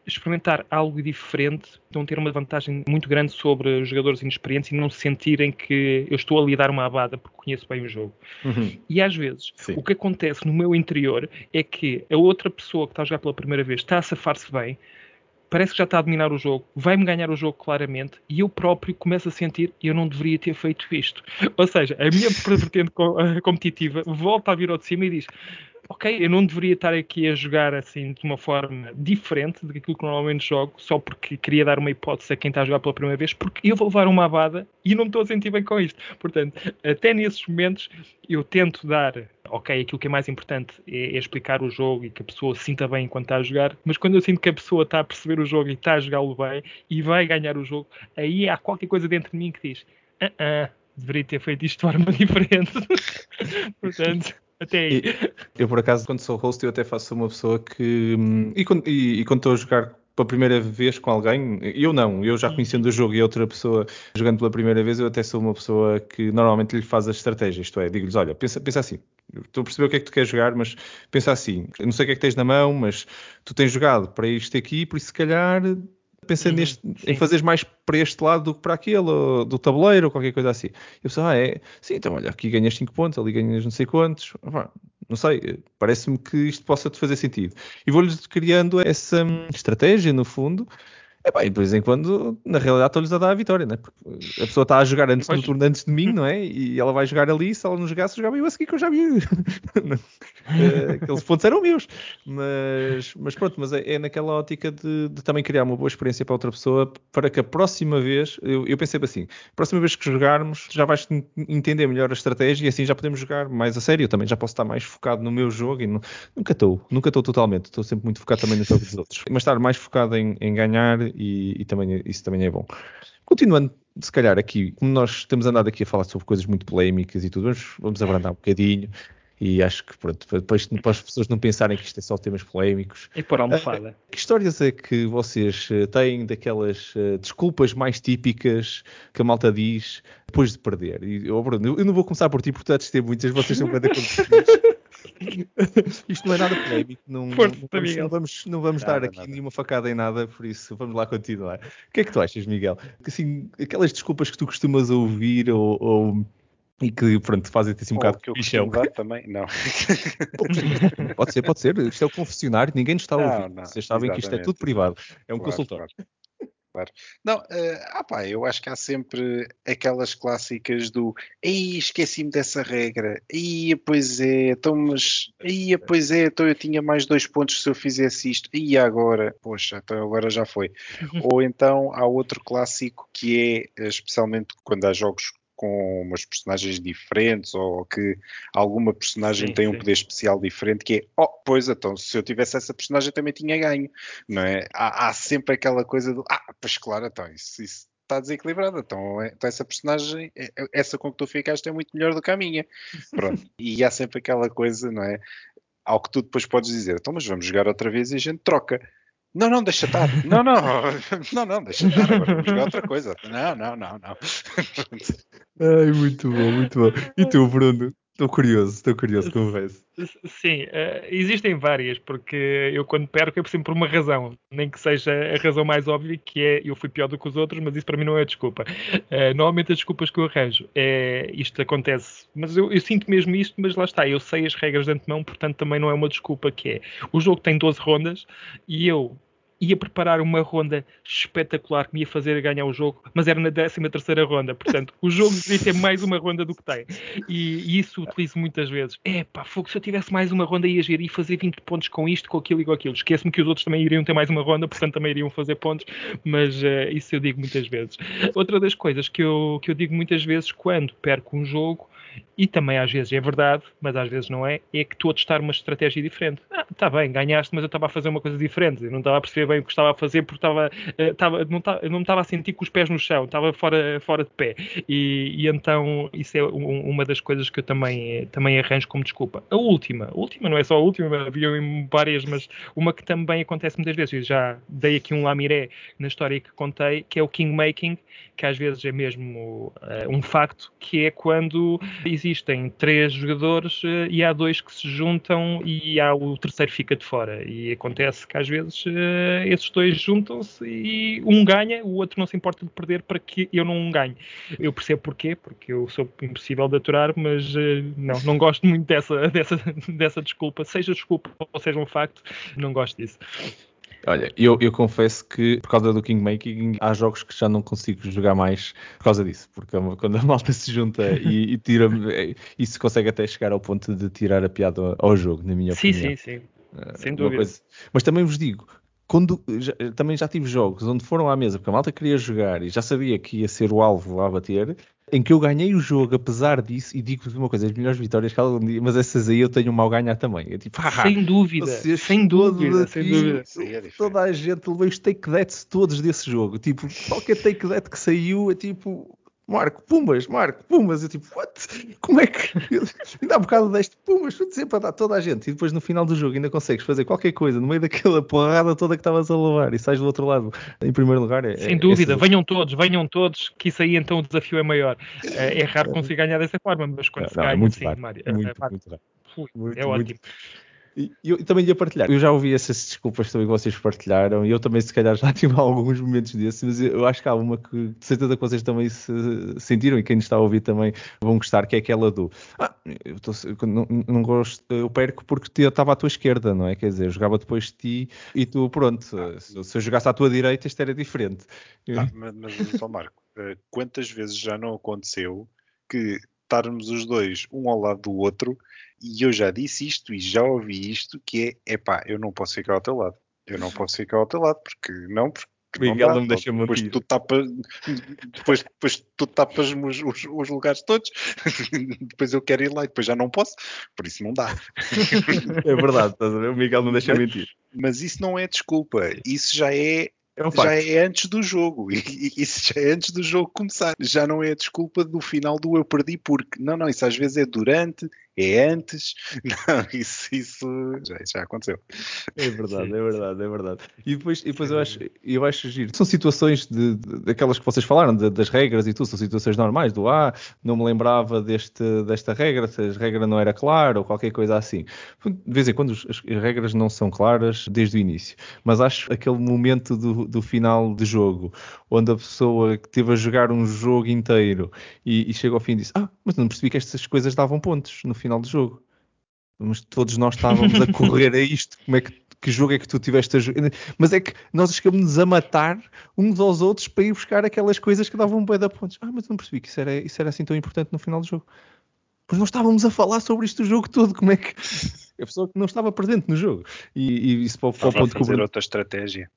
experimentar algo diferente, então ter uma vantagem muito grande sobre os jogadores inexperientes e não sentirem que eu estou a lhe dar uma abada porque conheço bem o jogo. Uhum. E às vezes, Sim. o que acontece no meu interior é que a outra pessoa que está a jogar pela primeira vez está a safar-se bem, parece que já está a dominar o jogo, vai-me ganhar o jogo claramente e eu próprio começo a sentir eu não deveria ter feito isto. Ou seja, a minha vertente competitiva volta a vir ao de cima e diz ok, eu não deveria estar aqui a jogar assim de uma forma diferente daquilo que normalmente jogo, só porque queria dar uma hipótese a quem está a jogar pela primeira vez, porque eu vou levar uma abada e não me estou a sentir bem com isto. Portanto, até nesses momentos eu tento dar, ok, aquilo que é mais importante é, é explicar o jogo e que a pessoa sinta bem enquanto está a jogar, mas quando eu sinto que a pessoa está a perceber o jogo e está a jogá-lo bem e vai ganhar o jogo, aí há qualquer coisa dentro de mim que diz, ah, uh -uh, deveria ter feito isto de forma diferente. Portanto, até aí. Eu, por acaso, quando sou host, eu até faço uma pessoa que. Hum, e quando, e, e quando estou a jogar pela primeira vez com alguém, eu não, eu já conhecendo o jogo e outra pessoa jogando pela primeira vez, eu até sou uma pessoa que normalmente lhe faz a estratégia, isto é, digo-lhes, olha, pensa, pensa assim, estou a perceber o que é que tu queres jogar, mas pensa assim, eu não sei o que é que tens na mão, mas tu tens jogado para isto aqui, por isso se calhar pensei uhum, neste, em fazeres mais para este lado do que para aquele, ou do tabuleiro, ou qualquer coisa assim. Eu pensei, ah, é? Sim, então olha, aqui ganhas 5 pontos, ali ganhas não sei quantos. Não sei, parece-me que isto possa te fazer sentido. E vou-lhes criando essa hum, estratégia, no fundo, é bem, de vez em quando, na realidade, estou-lhes a dar a vitória, né? Porque a pessoa está a jogar antes do turno antes de mim, não é? E ela vai jogar ali, se ela não jogasse, jogava eu a seguir que eu já vi. Eh, aqueles pontos eram meus. Mas, mas pronto, mas é, é naquela ótica de, de, também criar uma boa experiência para outra pessoa, para que a próxima vez, eu, eu pensei assim, a próxima vez que jogarmos, já vais entender melhor a estratégia e assim já podemos jogar mais a sério. Eu também já posso estar mais focado no meu jogo e no, nunca estou, nunca estou totalmente, estou sempre muito focado também no jogo dos outros. Mas estar mais focado em, em ganhar e, e também, isso também é bom. Continuando, se calhar aqui, como nós temos andado aqui a falar sobre coisas muito polémicas e tudo, vamos, vamos abrandar um bocadinho e acho que pronto, depois para as pessoas não pensarem que isto é só temas polémicos. E por almofada. Uh, que histórias é que vocês eh, têm daquelas uh, desculpas mais típicas que a malta diz depois de perder? E, oh, Bruno, eu não vou começar por ti porque tu de ter muitas, vocês são bem Isto não é nada polémico, não, Força, não, vamos, não, vamos, não vamos nada, dar aqui nada. nenhuma facada em nada, por isso vamos lá continuar. O que é que tu achas, Miguel? Assim, aquelas desculpas que tu costumas ouvir ou, ou e que pronto, fazem-te assim um bocado que eu pichão. também, não. pode ser, pode ser. Isto é o confessionário, ninguém nos está a ouvir. Não, não, Vocês sabem exatamente. que isto é tudo privado. É um claro, consultório. Claro claro. Não, uh, ah pá, eu acho que há sempre aquelas clássicas do aí esqueci-me dessa regra, aí pois é, então mas aí pois é, então eu tinha mais dois pontos se eu fizesse isto, e agora, poxa, então agora já foi. Ou então há outro clássico que é, especialmente quando há jogos com umas personagens diferentes ou que alguma personagem sim, tem sim. um poder especial diferente que é, oh, pois então, se eu tivesse essa personagem também tinha ganho, não é? Há, há sempre aquela coisa do, ah, pois claro, então isso, isso está desequilibrado, então, é, então essa personagem, é, é, essa com que tu ficaste é muito melhor do que a minha. Pronto. e há sempre aquela coisa, não é? Ao que tu depois podes dizer, então, mas vamos jogar outra vez e a gente troca. Não, não, deixa estar. Não, não, não, não, deixa estar. Agora vamos jogar outra coisa. Não, não, não, não. Ai, muito bom, muito bom. E tu, Bruno? Estou curioso, estou curioso, vês? Sim, uh, existem várias, porque eu quando perco é sempre por uma razão, nem que seja a razão mais óbvia, que é eu fui pior do que os outros, mas isso para mim não é desculpa. Uh, normalmente as desculpas que eu arranjo é isto acontece, mas eu, eu, sinto mesmo isto, mas lá está, eu sei as regras de antemão, portanto também não é uma desculpa que é. O jogo tem 12 rondas e eu ia preparar uma ronda espetacular que me ia fazer ganhar o jogo, mas era na 13 terceira ronda. Portanto, o jogo devia ter mais uma ronda do que tem. E, e isso utilizo muitas vezes. É pá, fogo, se eu tivesse mais uma ronda ia gerir e fazer 20 pontos com isto, com aquilo e com aquilo. Esquece-me que os outros também iriam ter mais uma ronda, portanto também iriam fazer pontos, mas uh, isso eu digo muitas vezes. Outra das coisas que eu, que eu digo muitas vezes quando perco um jogo e também às vezes é verdade, mas às vezes não é, é que estou a testar uma estratégia diferente. Ah, está bem, ganhaste, mas eu estava a fazer uma coisa diferente. Eu não estava a perceber bem o que estava a fazer porque estava, eh, estava, não, estava, não me estava a sentir com os pés no chão, estava fora, fora de pé. E, e então isso é um, uma das coisas que eu também, também arranjo como desculpa. A última, a última não é só a última, havia várias, mas uma que também acontece muitas vezes, eu já dei aqui um lamiré na história que contei, que é o kingmaking, que às vezes é mesmo uh, um facto, que é quando existem três jogadores uh, e há dois que se juntam e há o terceiro fica de fora. E acontece que às vezes uh, esses dois juntam-se e um ganha, o outro não se importa de perder para que eu não ganhe. Eu percebo porquê, porque eu sou impossível de aturar, mas não, não gosto muito dessa, dessa, dessa desculpa, seja desculpa ou seja um facto, não gosto disso. Olha, eu, eu confesso que por causa do Kingmaking há jogos que já não consigo jogar mais por causa disso, porque quando a malta se junta e, e tira, isso consegue até chegar ao ponto de tirar a piada ao jogo, na minha sim, opinião. Sim, sim, sim. Uh, Sem dúvida. Coisa... Mas também vos digo, quando, já, também já tive jogos onde foram à mesa porque a malta queria jogar e já sabia que ia ser o alvo a bater, em que eu ganhei o jogo apesar disso, e digo-vos uma coisa, as melhores vitórias que algum dia, mas essas aí eu tenho um mau ganhar também. É tipo, ah, sem dúvida, sem dúvida, sem dúvida. É toda a gente levei os take thats todos desse jogo. Tipo, qualquer take that que saiu é tipo, Marco, Pumas, Marco, Pumas. Eu tipo, what? Como é que. ainda há bocado deste Pumas, vou dizer para dar toda a gente. E depois no final do jogo ainda consegues fazer qualquer coisa no meio daquela porrada toda que estavas a levar e sais do outro lado em primeiro lugar. É, Sem é, dúvida, é venham todos, venham todos, que isso aí então o desafio é maior. É, é raro conseguir ganhar dessa forma, mas quando não, se ganha, é muito sim, raro, Mário, muito, é, muito raro. Muito, é ótimo. Muito. E eu também ia partilhar. Eu já ouvi essas desculpas também que vocês partilharam e eu também, se calhar, já tive alguns momentos desses, mas eu acho que há uma que de certeza que vocês também se sentiram e quem nos está a ouvir também vão gostar, que é aquela do ah, eu tô, não, não, gosto, eu perco porque eu estava à tua esquerda, não é? Quer dizer, eu jogava depois de ti e tu, pronto, ah, se, se eu jogasse à tua direita, isto era diferente. Ah, mas, mas só Marco, eh, quantas vezes já não aconteceu que estarmos os dois um ao lado do outro e eu já disse isto e já ouvi isto, que é, epá, eu não posso ficar ao teu lado. Eu não posso ficar ao teu lado, porque não, porque Miguel não, não me deixa depois tu, tapas, depois, depois tu tapas os, os, os, lugares todos, depois eu quero ir lá e depois já não posso, por isso não dá. É verdade, o Miguel não deixa mentir. Mas isso não é desculpa, isso já é é um já é antes do jogo. Isso já é antes do jogo começar. Já não é a desculpa do final do eu perdi porque. Não, não, isso às vezes é durante, é antes. Não, isso, isso já, já aconteceu. É verdade, é verdade, é verdade. E depois, e depois eu, acho, eu acho giro. São situações de, de, daquelas que vocês falaram, de, das regras e tudo, são situações normais, do ah, não me lembrava deste, desta regra, se a regra não era clara ou qualquer coisa assim. De vez em quando as, as regras não são claras desde o início, mas acho aquele momento do, do final de jogo, onde a pessoa que esteve a jogar um jogo inteiro e, e chega ao fim e diz, ah, mas não percebi que estas coisas davam pontos no final final do jogo. Mas todos nós estávamos a correr a isto. Como é que, que jogo é que tu tiveste a jogar? Mas é que nós chegamos a matar uns aos outros para ir buscar aquelas coisas que davam um boi de pontos. Ah, mas não percebi que isso era, isso era assim tão importante no final do jogo. Pois nós estávamos a falar sobre isto o jogo todo. Como é que. A pessoa que não estava presente no jogo. E, e isso para, para o ponto que. outra estratégia.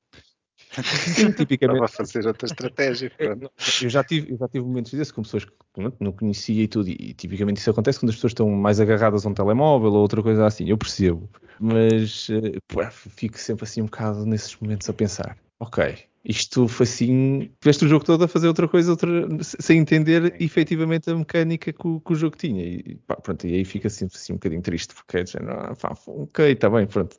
Sim, tipicamente. Estava a fazer outra estratégia. É, eu já tive, eu já tive momentos desses com pessoas que pronto, não conhecia e tudo, e tipicamente isso acontece quando as pessoas estão mais agarradas a um telemóvel ou outra coisa assim. Eu percebo, mas uh, pô, fico sempre assim um bocado nesses momentos a pensar: ok, isto foi assim. Tiveste o jogo todo a fazer outra coisa, outra, sem entender Sim. efetivamente a mecânica que o, que o jogo tinha. E, pá, pronto, e aí fica assim, assim um bocadinho triste, porque é de género, ah, pá, ok, está bem, pronto.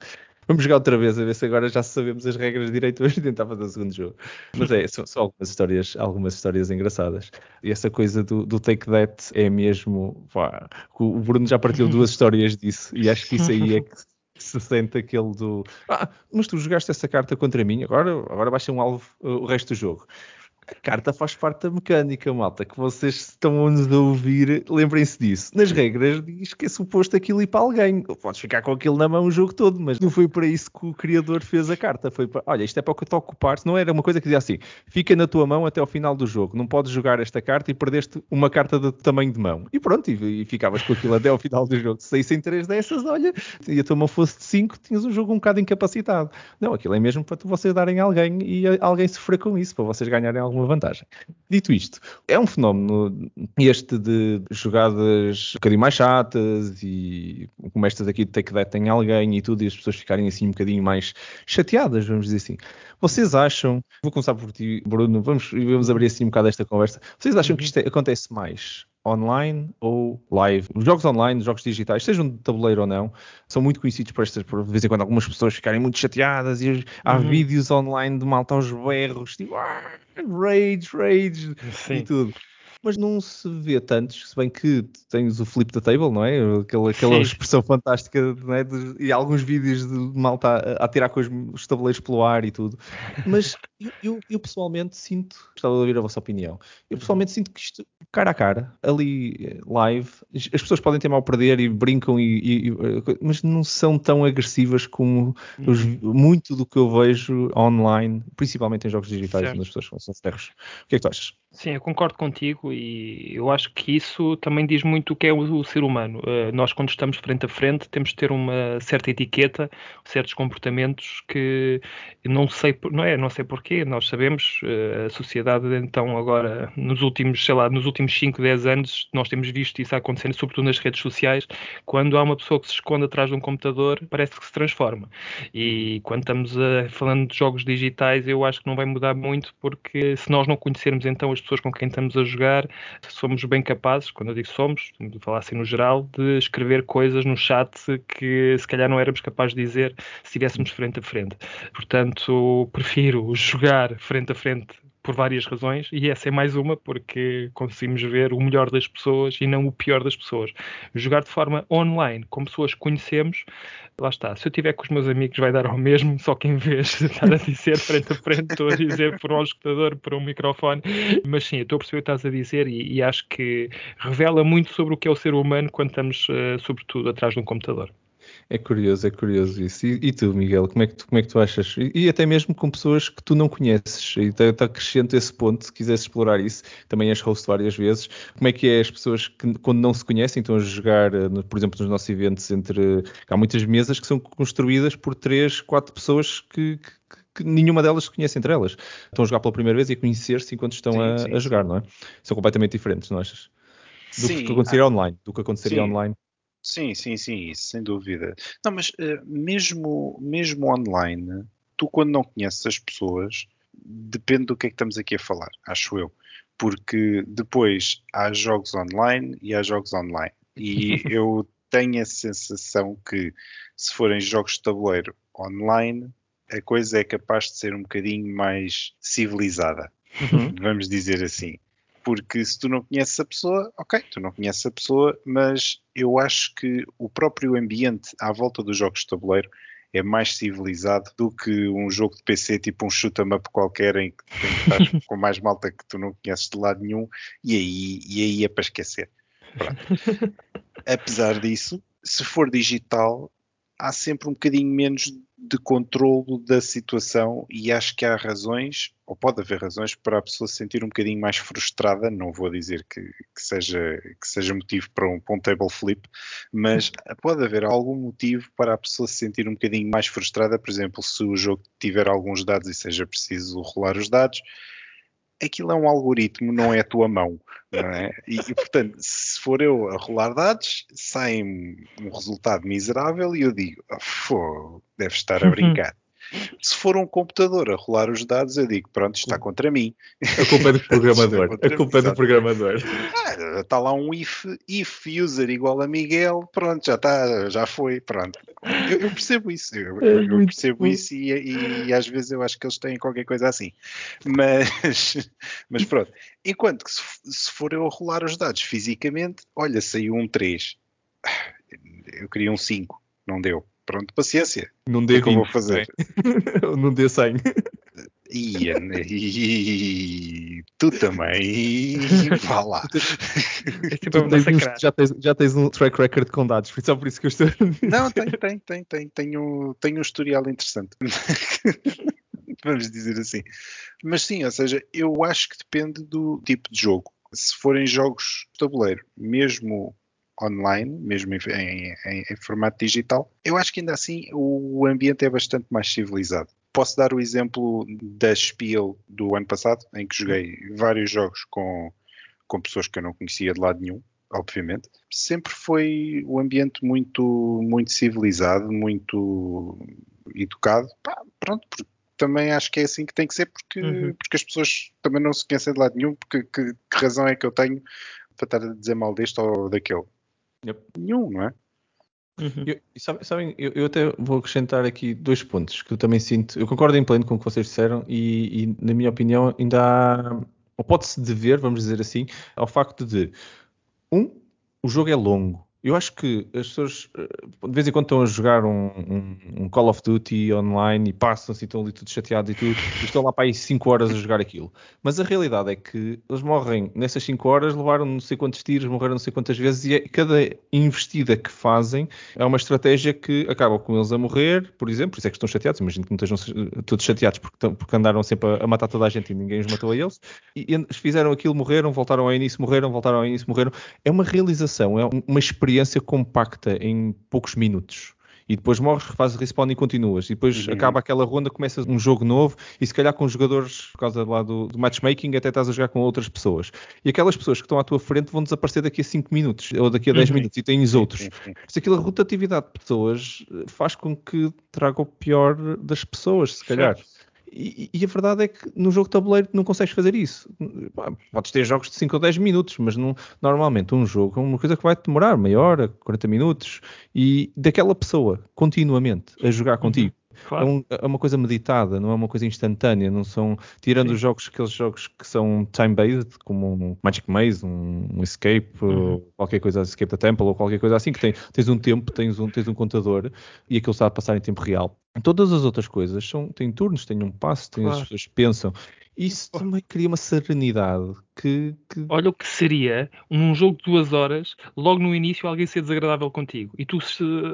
Vamos jogar outra vez, a ver se agora já sabemos as regras direito e tentar fazer o segundo jogo. Mas é, são, são, algumas histórias, algumas histórias engraçadas. E essa coisa do, do Take That é mesmo. Pá, o Bruno já partilhou duas histórias disso e acho que isso aí é que se sente aquele do. Ah, mas tu jogaste essa carta contra mim, agora, agora vai ser um alvo uh, o resto do jogo. A carta faz parte da mecânica, malta, que vocês estão a nos ouvir, lembrem-se disso. Nas regras diz que é suposto aquilo ir para alguém. Podes ficar com aquilo na mão o jogo todo, mas não foi para isso que o criador fez a carta. Foi para, olha, isto é para o que estou a ocupar. Não era uma coisa que dizia assim, fica na tua mão até ao final do jogo. Não podes jogar esta carta e perdeste uma carta de tamanho de mão. E pronto, e, e ficavas com aquilo até ao final do jogo. Se saíssem três dessas, olha, e a tua mão fosse de cinco, tinhas um jogo um bocado incapacitado. Não, aquilo é mesmo para vocês darem a alguém e alguém sofrer com isso, para vocês ganharem algum alguma vantagem. Dito isto, é um fenómeno este de jogadas um bocadinho mais chatas e como estas aqui de take that tem alguém e tudo, e as pessoas ficarem assim um bocadinho mais chateadas, vamos dizer assim. Vocês acham, vou começar por ti, Bruno, vamos, vamos abrir assim um bocado esta conversa. Vocês acham que isto é, acontece mais online ou live. Os jogos online, os jogos digitais, sejam de tabuleiro ou não, são muito conhecidos por estas, por de vez em quando algumas pessoas ficarem muito chateadas e há uhum. vídeos online de malta aos berros, tipo, ah, rage, rage Sim. e tudo mas não se vê tantos, se bem que tens o flip the table, não é? Aquela, aquela expressão fantástica, é? De, e alguns vídeos de malta a, a tirar com os, os tabuleiros pelo ar e tudo. Mas eu, eu, eu, pessoalmente sinto, gostava de ouvir a vossa opinião, eu pessoalmente sinto que isto, cara a cara, ali live, as pessoas podem ter mal perder e brincam, e, e, mas não são tão agressivas como os, uhum. muito do que eu vejo online, principalmente em jogos digitais, certo. onde as pessoas são ferros. O que é que tu achas? Sim, eu concordo contigo e eu acho que isso também diz muito o que é o, o ser humano. Uh, nós, quando estamos frente a frente, temos de ter uma certa etiqueta, certos comportamentos que não sei, não é, não sei porquê, nós sabemos, uh, a sociedade então agora, nos últimos, sei lá, nos últimos 5, 10 anos, nós temos visto isso acontecendo, sobretudo nas redes sociais, quando há uma pessoa que se esconde atrás de um computador, parece que se transforma. E quando estamos a, falando de jogos digitais, eu acho que não vai mudar muito, porque se nós não conhecermos então as pessoas com quem estamos a jogar, somos bem capazes, quando eu digo somos, de falar assim no geral, de escrever coisas no chat que se calhar não éramos capazes de dizer se estivéssemos frente a frente. Portanto, prefiro jogar frente a frente por várias razões, e essa é mais uma, porque conseguimos ver o melhor das pessoas e não o pior das pessoas. Jogar de forma online, com pessoas que conhecemos, lá está. Se eu tiver com os meus amigos, vai dar ao mesmo, só que em vez de estar a dizer frente a frente, estou a dizer por um escutador, por um microfone. Mas sim, eu estou a perceber o que estás a dizer e, e acho que revela muito sobre o que é o ser humano quando estamos, uh, sobretudo, atrás de um computador. É curioso, é curioso isso. E, e, tu, Miguel, como é que tu, como é que tu achas? E, e até mesmo com pessoas que tu não conheces. E está, está crescendo esse ponto, se quiseres explorar isso. Também és host várias vezes. Como é que é as pessoas que, quando não se conhecem, estão a jogar, eh, por exemplo, nos nossos eventos, entre. Há muitas mesas que são construídas por três, quatro pessoas que, que que nenhuma delas se conhece entre elas. Estão a jogar pela primeira vez e a conhecer-se enquanto estão sim, a, sim, a, jogar, não é? São completamente diferentes, não achas? Do sim, que aconteceria ah, online. Do que aconteceria online. Sim, sim, sim, isso, sem dúvida. Não, mas uh, mesmo, mesmo online, tu quando não conheces as pessoas, depende do que é que estamos aqui a falar, acho eu. Porque depois há jogos online e há jogos online. E eu tenho a sensação que se forem jogos de tabuleiro online, a coisa é capaz de ser um bocadinho mais civilizada. Uhum. Vamos dizer assim porque se tu não conheces a pessoa, ok, tu não conheces a pessoa, mas eu acho que o próprio ambiente à volta dos jogos de tabuleiro é mais civilizado do que um jogo de PC tipo um shoot 'em up qualquer em que, estás com mais malta que tu não conheces de lado nenhum e aí, e aí é para esquecer. Apesar disso, se for digital, há sempre um bocadinho menos de controlo da situação e acho que há razões, ou pode haver razões, para a pessoa se sentir um bocadinho mais frustrada. Não vou dizer que, que seja, que seja motivo para um, para um table flip, mas pode haver algum motivo para a pessoa se sentir um bocadinho mais frustrada. Por exemplo, se o jogo tiver alguns dados e seja preciso rolar os dados, aquilo é um algoritmo, não é a tua mão. É? E, e, portanto, se for eu a rolar dados, sai um resultado miserável e eu digo, oh, deve estar a brincar. Se for um computador a rolar os dados, eu digo, pronto, está contra mim. A culpa é do programador. a culpa é do programador. Ah, está lá um if, if user igual a Miguel, pronto, já está, já foi, pronto. Eu, eu percebo isso, eu, é eu percebo isso e, e, e, às vezes eu acho que eles têm qualquer coisa assim. Mas, mas pronto, enquanto que se, se for eu a rolar os dados fisicamente, olha, saiu um 3. Eu queria um 5, não deu Pronto, paciência. Não dê 20, que eu vou fazer. não dê 100. E, e, tu também, vá lá. É tipo tu tens uns, já, tens, já tens um track record com dados, só por isso que eu estou. Não, tem, tem, tem, tem. Tenho, tenho um historial interessante. Vamos dizer assim. Mas sim, ou seja, eu acho que depende do tipo de jogo. Se forem jogos de tabuleiro, mesmo online, mesmo em, em, em, formato digital, eu acho que ainda assim o ambiente é bastante mais civilizado. posso dar o exemplo da Spiel do ano passado, em que joguei vários jogos com, com pessoas que eu não conhecia de lado nenhum, obviamente. Sempre foi o um ambiente muito, muito civilizado, muito educado. Pá, pronto, também acho que é assim que tem que ser, porque, uhum. porque as pessoas também não se conhecem de lado nenhum, porque que, que razão é que eu tenho para estar a dizer mal deste ou daquele? Yep. Nenhum, não é? Uhum. Eu, sabem, eu, eu, até vou acrescentar aqui dois pontos que eu também sinto. Eu concordo em pleno com o que vocês disseram e, e na minha opinião, ainda há, ou pode-se dever, vamos dizer assim, ao facto de, um, o jogo é longo. Eu acho que as pessoas eh, de vez em quando estão a jogar um, um, um Call of Duty online e passam-se e estão ali tudo chateados e tudo, e estão lá para aí 5 horas a jogar aquilo. Mas a realidade é que eles morrem nessas 5 horas, levaram não sei quantos tiros, morreram não sei quantas vezes, e é, cada investida que fazem é uma estratégia que acaba com eles a morrer, por exemplo, por isso é que estão chateados, imagino que não estejam todos chateados porque, porque andaram sempre a, a, matar toda a gente e ninguém os matou a eles, e, e fizeram aquilo, morreram, voltaram ao início, morreram, voltaram ao início, morreram. É uma realização, é uma experiência experiência compacta em poucos minutos. E depois morres, fazes respawn e continuas. E depois uhum. acaba aquela ronda, começas um jogo novo e se calhar com jogadores, por causa lá do, do, matchmaking, até estás a jogar com outras pessoas. E aquelas pessoas que estão à tua frente vão desaparecer daqui a 5 minutos ou daqui a 10 uhum. minutos e tens outros. Se aquela rotatividade de pessoas faz com que traga o pior das pessoas, se calhar. Certo. E, e, a verdade é que no jogo de tabuleiro não consegues fazer isso. Podes ter jogos de 5 ou 10 minutos, mas não, normalmente um jogo é uma coisa que vai demorar meia hora, 40 minutos, e daquela pessoa continuamente a jogar contigo. Claro. É, um, é, uma coisa meditada, não é uma coisa instantânea. Não são, tirando Sim. os jogos, aqueles jogos que são time-based, como um Magic Maze, um, um Escape, uhum. qualquer coisa, Escape the Temple, ou qualquer coisa assim, que tem, tens um tempo, tens um, tens um contador e aquilo está a passar em tempo real. Todas as outras coisas são, têm turnos, têm um passo, têm claro. as pessoas pensam. Isso oh. também cria uma serenidade que, que, Olha o que seria um jogo de duas horas, logo no início alguém ser desagradável contigo e tu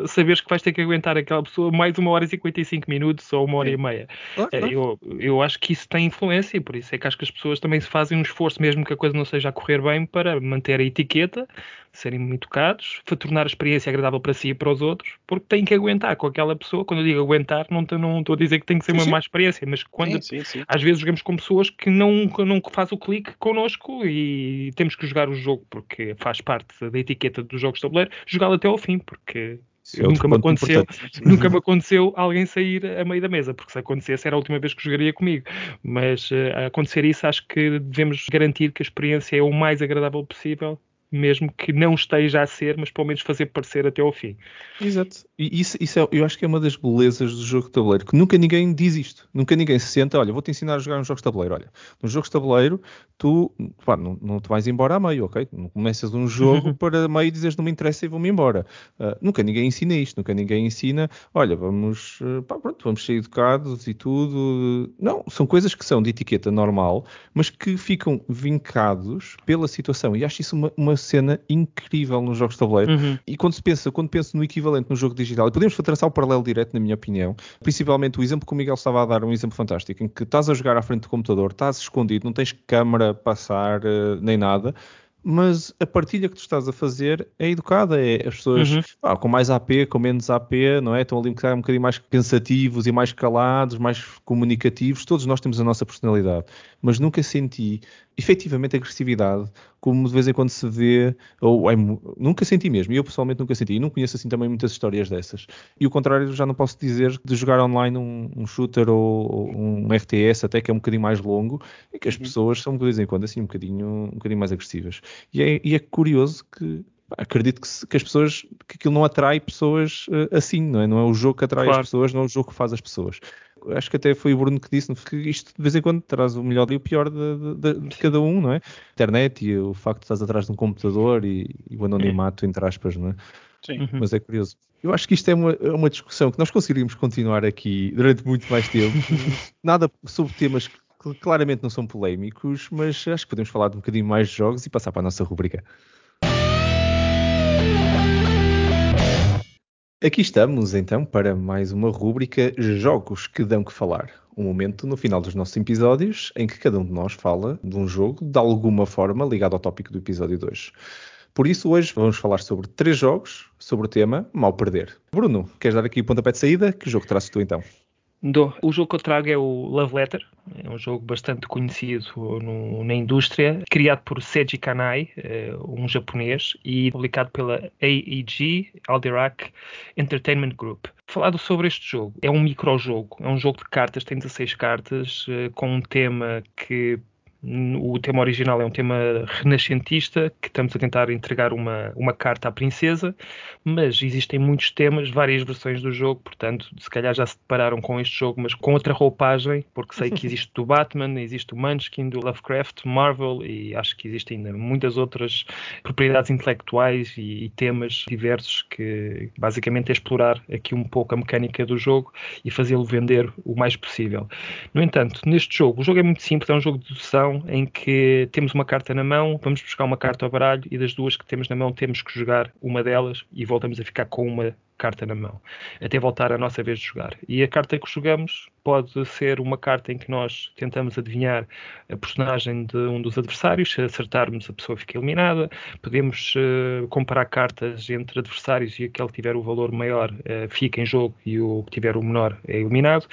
saberes que vais ter que aguentar aquela pessoa mais uma hora e 55 minutos ou uma hora Sim. e meia. Ah, eu, eu acho que isso tem influência e por isso é que acho que as pessoas também se fazem um esforço, mesmo que a coisa não seja a correr bem, para manter a etiqueta, serem muito educados, para tornar a experiência agradável para si e para os outros, porque têm que aguentar com aquela pessoa. Quando eu digo aguentar, não, não estou a dizer que tem que ser sim, uma sim. má experiência, mas quando sim, às vezes jogamos com pessoas que não, não faz o clique connosco connosco e temos que jogar o jogo porque faz parte da etiqueta dos jogos de tabuleiro, jogá-lo até ao fim, porque é nunca me aconteceu, nunca me aconteceu alguém sair a meio da mesa, porque se acontecesse era a última vez que jogaria comigo. Mas uh, a acontecer isso, acho que devemos garantir que a experiência é o mais agradável possível mesmo que não esteja a ser, mas pelo menos fazer parecer até ao fim. Exato. E isso, isso é, eu acho que é uma das belezas do jogo de tabuleiro, que nunca ninguém diz isto. Nunca ninguém se senta, olha, vou-te ensinar a jogar um jogo de tabuleiro. Olha, nos jogos de tabuleiro, tu pá, não, não te vais embora a meio, ok? Não começas um jogo para meio e dizes não me interessa e vou-me embora. Uh, nunca ninguém ensina isto, nunca ninguém ensina, olha, vamos, uh, pá, pronto, vamos ser educados e tudo. Não, são coisas que são de etiqueta normal, mas que ficam vincados pela situação. E acho isso uma, uma cena incrível nos jogos de tabuleiro. Uhum. E quando se pensa, quando penso no equivalente no jogo digital, e podemos traçar o paralelo direto, na minha opinião, principalmente o exemplo que o Miguel estava a dar, um exemplo fantástico, em que estás a jogar à frente do computador, estás escondido, não tens câmara passar, uh, nem nada mas a partilha que tu estás a fazer é educada, é as pessoas uhum. ah, com mais AP, com menos AP, não é? Estão ali um bocadinho, um bocadinho mais pensativos e mais calados, mais comunicativos, todos nós temos a nossa personalidade, mas nunca senti efetivamente agressividade, como de vez em quando se vê, ou é, nunca senti mesmo, e eu pessoalmente nunca senti, e não conheço assim também muitas histórias dessas. E o contrário, já não posso dizer de jogar online um, um shooter ou, ou, um RTS, até que é um bocadinho mais longo, e que as uhum. pessoas são de vez em quando assim um bocadinho, um bocadinho mais agressivas. E é, e é curioso que acredito que, que, as pessoas que aquilo não atrai pessoas uh, assim, não é? Não é o jogo que atrai claro. as pessoas, não é o jogo que faz as pessoas acho que até foi o Bruno que disse que isto de vez em quando traz o melhor e o pior de, de, de cada um, não é? internet e o facto de estás atrás de um computador e, e o anonimato, entre aspas, não é? Sim. Uhum. Mas é curioso. Eu acho que isto é uma, é uma discussão que nós conseguiríamos continuar aqui durante muito mais tempo. Nada sobre temas que claramente não são polémicos, mas acho que podemos falar de um bocadinho mais de jogos e passar para a nossa rubrica. Aqui estamos então para mais uma rúbrica Jogos que dão que falar. Um momento no final dos nossos episódios em que cada um de nós fala de um jogo de alguma forma ligado ao tópico do episódio 2. Por isso, hoje vamos falar sobre três jogos sobre o tema Mal Perder. Bruno, queres dar aqui o pontapé de saída? Que jogo trazes tu então? O jogo que eu trago é o Love Letter, é um jogo bastante conhecido no, na indústria, criado por Seiji Kanai, eh, um japonês, e publicado pela AEG, Alderac Entertainment Group. Falado sobre este jogo, é um microjogo, é um jogo de cartas, tem 16 cartas, eh, com um tema que o tema original é um tema renascentista, que estamos a tentar entregar uma, uma carta à princesa, mas existem muitos temas, várias versões do jogo, portanto, se calhar já se depararam com este jogo, mas com outra roupagem, porque sei que existe do Batman, existe o Munchkin, do Lovecraft, Marvel, e acho que existem ainda muitas outras propriedades intelectuais e, e temas diversos que basicamente é explorar aqui um pouco a mecânica do jogo e fazê-lo vender o mais possível. No entanto, neste jogo, o jogo é muito simples, é um jogo de dedução, em que temos uma carta na mão, vamos buscar uma carta ao baralho e das duas que temos na mão temos que jogar uma delas e voltamos a ficar com uma carta na mão, até voltar a nossa vez de jogar. E a carta que jogamos pode ser uma carta em que nós tentamos adivinhar a personagem de um dos adversários, se acertarmos a pessoa fica eliminada, podemos uh, comparar cartas entre adversários e aquele que tiver o valor maior uh, fica em jogo e o que tiver o menor é eliminado.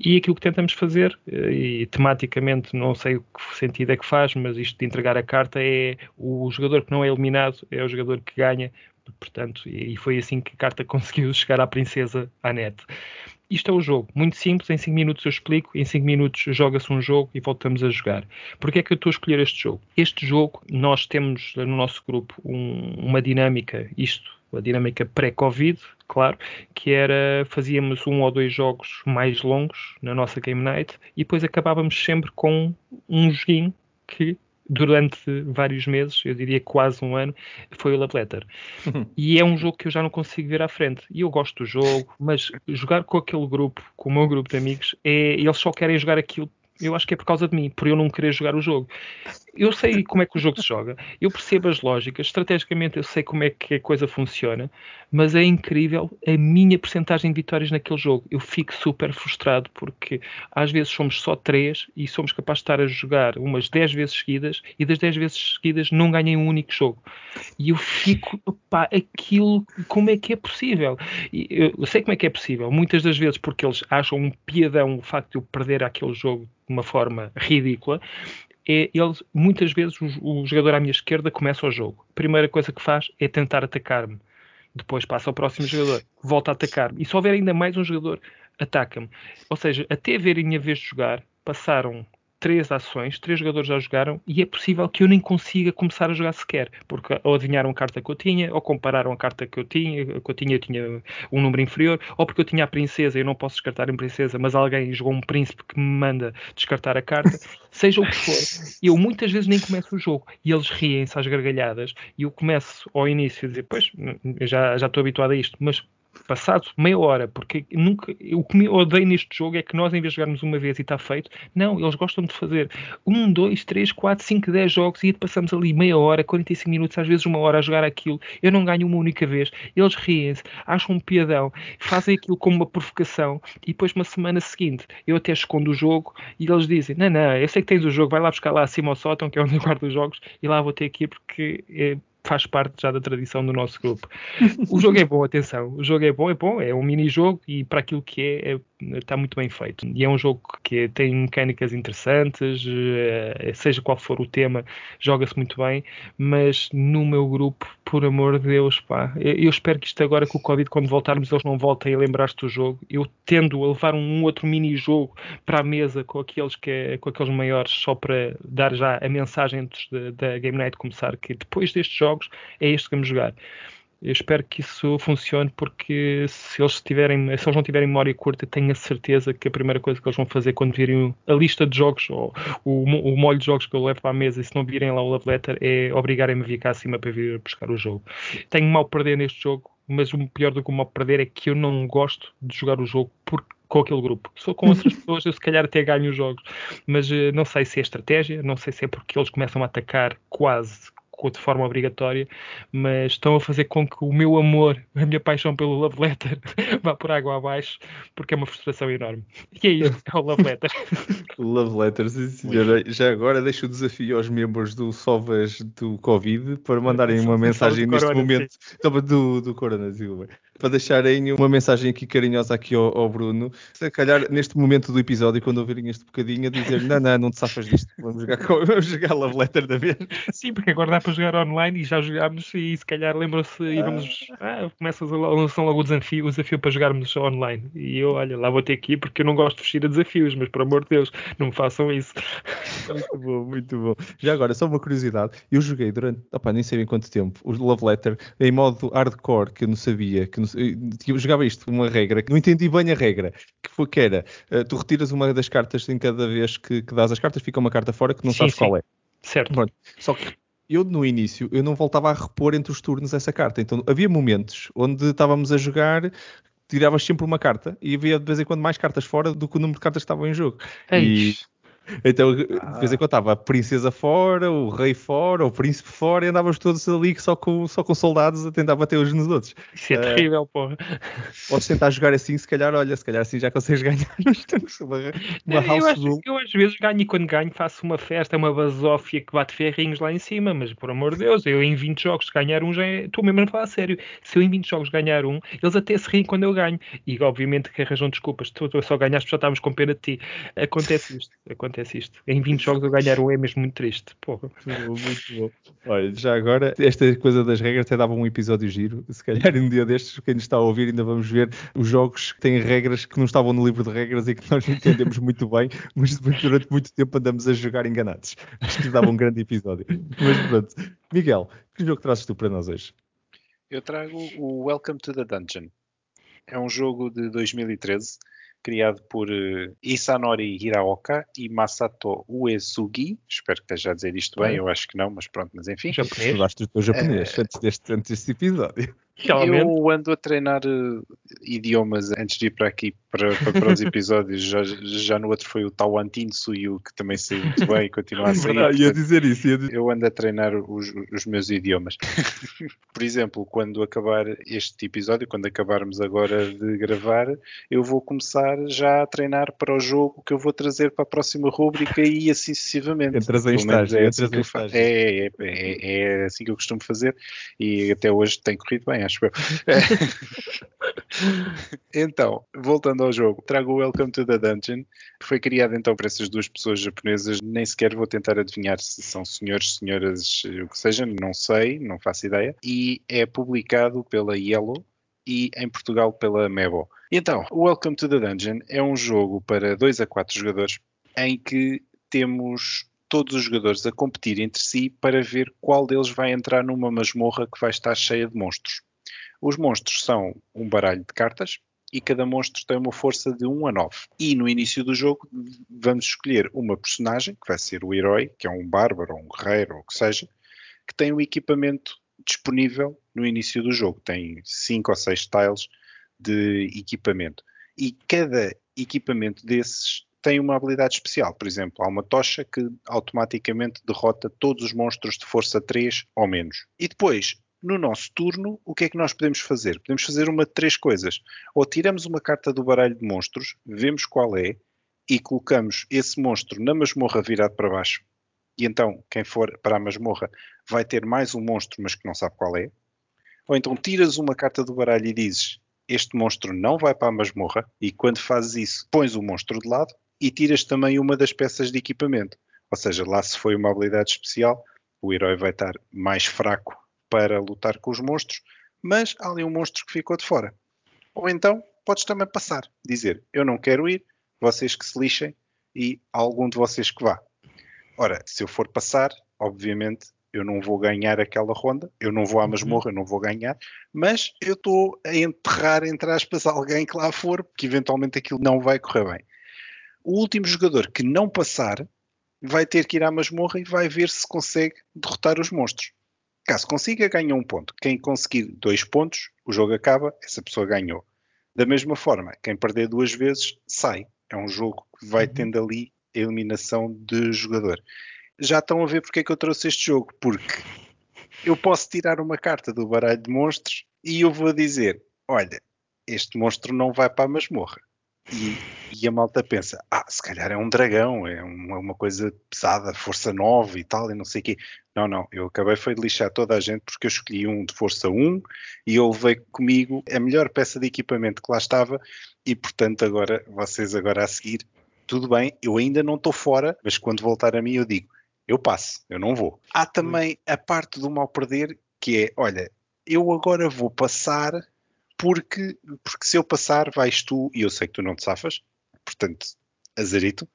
E aquilo que tentamos fazer, uh, e tematicamente não sei o que sentido é que faz, mas isto de entregar a carta é o jogador que não é eliminado, é o jogador que ganha, portanto, e foi assim que a carta conseguiu chegar à princesa Annette. Isto é o jogo, muito simples, em 5 minutos eu explico, em 5 minutos joga-se um jogo e voltamos a jogar. Porquê é que eu estou a escolher este jogo? Este jogo, nós temos no nosso grupo um, uma dinâmica, isto, a dinâmica pré-Covid, claro, que era fazíamos um ou dois jogos mais longos na nossa Game Night e depois acabávamos sempre com um joguinho que durante vários meses, eu diria quase um ano, foi o Love Letter. Uhum. E é um jogo que eu já não consigo ver à frente. E eu gosto do jogo, mas jogar com aquele grupo, com o meu grupo de amigos, é, eles só querem jogar aquilo eu acho que é por causa de mim, por eu não querer jogar o jogo. Eu sei como é que o jogo se joga, eu percebo as lógicas, estrategicamente eu sei como é que a coisa funciona, mas é incrível a minha percentagem de vitórias naquele jogo. Eu fico super frustrado porque às vezes somos só três e somos capazes de estar a jogar umas 10 vezes seguidas e das 10 vezes seguidas não ganhei um único jogo. E eu fico, opá, aquilo, como é que é possível? eu sei como é que é possível, muitas das vezes porque eles acham um piadão o facto de eu perder aquele jogo de uma forma ridícula, é ele, muitas vezes o, o, jogador à minha esquerda começa o jogo. A primeira coisa que faz é tentar atacar-me. Depois passa ao próximo jogador, volta a atacar-me. E se houver ainda mais um jogador, ataca-me. Ou seja, até verem a vez de jogar, passaram três ações, três jogadores já jogaram e é possível que eu nem consiga começar a jogar sequer, porque ou adivinharam a carta que eu tinha, ou compararam a carta que eu tinha, que eu tinha, eu tinha um número inferior, ou porque eu tinha a princesa e eu não posso descartar a princesa, mas alguém jogou um príncipe que me manda descartar a carta, seja o que for. Eu muitas vezes nem começo o jogo e eles riem-se às gargalhadas e eu começo ao início a dizer, pois, já, já estou habituado a isto, mas passado meia hora, porque nunca, o que me odeio neste jogo é que nós, em vez de jogarmos uma vez e está feito, não, eles gostam de fazer um, dois, três, quatro, cinco, dez jogos e passamos ali meia hora, 45 minutos, às vezes uma hora a jogar aquilo. Eu não ganho uma única vez. Eles riem-se, acham um piadão, fazem aquilo como uma provocação e depois, uma semana seguinte, eu até escondo o jogo e eles dizem: Não, não, eu sei que tens o jogo, vai lá buscar lá acima ao sótão, que é onde eu guardo os jogos, e lá vou ter aqui porque. É, faz parte já da tradição do nosso grupo. O jogo é bom, atenção, o jogo é bom, é bom, é um mini-jogo e para aquilo que é, é está muito bem feito. E é um jogo que tem mecânicas interessantes, eh, seja qual for o tema, joga-se muito bem, mas no meu grupo, por amor de Deus, pá, eu espero que isto agora com o Covid, quando voltarmos, eles não voltem a lembrar-se do jogo. Eu tendo a levar um outro mini-jogo para a mesa com aqueles, que com aqueles maiores, só para dar já a mensagem antes da Game Night começar, que depois destes jogos é este que vamos jogar. Eu espero que isso funcione porque se eles, tiverem, se eles não tiverem memória curta, tenho a certeza que a primeira coisa que eles vão fazer quando virem a lista de jogos ou o, o molho de jogos que eu levo para a mesa e se não virem lá o love letter é obrigarem-me a vir cá acima para vir buscar o jogo. Tenho mal perder neste jogo, mas o pior do que o mal perder é que eu não gosto de jogar o jogo porque com aquele grupo. For com outras pessoas, eu se calhar até ganho os jogos. Mas uh, não sei se é estratégia, não sei se é porque eles começam a atacar quase de forma obrigatória, mas estão a fazer com que o meu amor, a minha paixão pelo Love Letter vá por água abaixo, porque é uma frustração enorme. E é isso, é o Love Letter. Love Letter, sim senhora. Já agora deixo o desafio aos membros do Sovas do Covid para mandarem uma mensagem neste corona, momento sim. do, do Corona, para deixarem uma mensagem aqui carinhosa aqui ao, ao, Bruno. Se calhar neste momento do episódio, quando ouvirem este bocadinho, a dizer não, não, não te safas disto, vamos jogar, com, vamos jogar Love Letter da vez. Sim, porque agora dá para jogar online e já jogámos e se calhar lembram-se e vamos, ah, começas a lançar logo o desafio, o desafio para jogarmos online. E eu, olha, lá vou ter ir porque eu não gosto de fugir a desafios, mas por amor de Deus, não me façam isso. Muito bom, muito bom. Já agora, só uma curiosidade, eu joguei durante, opa, nem sei bem quanto tempo, o Love Letter em modo hardcore, que eu não sabia, que, não, eu jogava isto, uma regra, que não entendi bem a regra, que foi que era, uh, tu retiras uma das cartas em cada vez que, que dás as cartas, fica uma carta fora que não sim, sabes sim. qual é. Certo. Pronto. Só que eu no início eu não voltava a repor entre os turnos essa carta. Então havia momentos onde estávamos a jogar, tiravas sempre uma carta e havia de vez em quando mais cartas fora do que o número de cartas que estavam em jogo. E, então, de vez em quando estava a princesa fora, o rei fora, o príncipe fora, e andávamos todos ali só com, só com soldados a tentar bater uns nos outros. Isso é uh, terrível, porra. Podes tentar jogar assim, se calhar, olha, se calhar assim já consegues ganhar uma, uma house eu, acho, eu às vezes ganho e quando ganho faço uma festa, uma basófia que bate ferrinhos lá em cima, mas por amor de Deus, eu em 20 jogos ganhar um já é... Estou mesmo a falar a sério. Se eu em 20 jogos ganhar um, eles até se riem quando eu ganho. E obviamente que arranjam desculpas. Tu, tu só ganhaste porque já estávamos com pena de ti. Acontece isto. Acontece acontece isto. Em 20 jogos eu ganhar um é mesmo muito triste. Porra. Muito bom. Olha, já agora, esta coisa das regras até dava um episódio giro. Se calhar um dia destes, quem nos está a ouvir, ainda vamos ver os jogos que têm regras que não estavam no livro de regras e que nós entendemos muito bem, mas durante muito tempo andamos a jogar enganados. Acho que dava um grande episódio. Mas pronto. Miguel, que jogo trazes tu para nós hoje? Eu trago o Welcome to the Dungeon. É um jogo de 2013 criado por uh, Isanori Hiraoka e Masato Uesugi. Espero que esteja a dizer isto bem, é. eu acho que não, mas pronto, mas enfim. Japonês. Estudaste o teu japonês uh, antes, deste, antes deste episódio. Realmente. Eu ando a treinar uh, idiomas antes de ir para aqui, para, para, para os episódios. Já, já no outro foi o Tawan Tinsuyu, que também saiu muito bem e continua a sair. Ah, ia dizer isso. Ia dizer... Eu ando a treinar os, os meus idiomas. Por exemplo, quando acabar este episódio, quando acabarmos agora de gravar, eu vou começar já a treinar para o jogo que eu vou trazer para a próxima rúbrica e assim sucessivamente. Entras em estágio. É, assim é, é, é, é assim que eu costumo fazer e até hoje tem corrido bem, acho eu. então, voltando ao jogo, trago o Welcome to the Dungeon, que foi criado então por essas duas pessoas japonesas. Nem sequer vou tentar adivinhar se são senhores, senhoras, o que seja, não sei, não faço ideia. E é publicado pela Yellow e em Portugal pela Mebo. Então, Welcome to the Dungeon é um jogo para 2 a 4 jogadores em que temos todos os jogadores a competir entre si para ver qual deles vai entrar numa masmorra que vai estar cheia de monstros. Os monstros são um baralho de cartas e cada monstro tem uma força de 1 a 9. E no início do jogo vamos escolher uma personagem, que vai ser o herói, que é um bárbaro, um guerreiro, ou o que seja, que tem o equipamento disponível no início do jogo. Tem 5 ou 6 tiles de equipamento. E cada equipamento desses tem uma habilidade especial. Por exemplo, há uma tocha que automaticamente derrota todos os monstros de força 3 ou menos. E depois, no nosso turno, o que é que nós podemos fazer? Podemos fazer uma de três coisas. Ou tiramos uma carta do baralho de monstros, vemos qual é, e colocamos esse monstro na masmorra virado para baixo. E então, quem for para a masmorra vai ter mais um monstro, mas que não sabe qual é. Ou então tiras uma carta do baralho e dizes: Este monstro não vai para a masmorra. E quando fazes isso, pões o monstro de lado e tiras também uma das peças de equipamento. Ou seja, lá se foi uma habilidade especial, o herói vai estar mais fraco para lutar com os monstros, mas há ali um monstro que ficou de fora. Ou então podes também passar, dizer eu não quero ir, vocês que se lixem e algum de vocês que vá. Ora, se eu for passar, obviamente eu não vou ganhar aquela ronda, eu não vou à uhum. masmorra, eu não vou ganhar, mas eu estou a enterrar, entre aspas, alguém que lá for, porque eventualmente aquilo não vai correr bem. O último jogador que não passar vai ter que ir à masmorra e vai ver se consegue derrotar os monstros. Caso consiga, ganha um ponto. Quem conseguir dois pontos, o jogo acaba, essa pessoa ganhou. Da mesma forma, quem perder duas vezes, sai. É um jogo que vai uhum. tendo ali a eliminação de jogador. Já estão a ver porque é que eu trouxe este jogo. Porque eu posso tirar uma carta do baralho de monstros e eu vou dizer: olha, este monstro não vai para a masmorra. E, e, a malta pensa, ah, se calhar é um dragão, é uma, uma, coisa pesada, força 9 e tal, e não sei o quê. Não, não, eu acabei foi de lixar toda a gente porque eu escolhi um de força 1 e eu levei comigo a melhor peça de equipamento que lá estava e, portanto, agora, vocês agora a seguir, tudo bem, eu ainda não estou fora, mas quando voltar a mim eu digo, eu passo, eu não vou. Há também a parte do mal perder, que é, olha, eu agora vou passar porque, porque se eu passar vais tu, e eu sei que tu não te safas, portanto, azarito.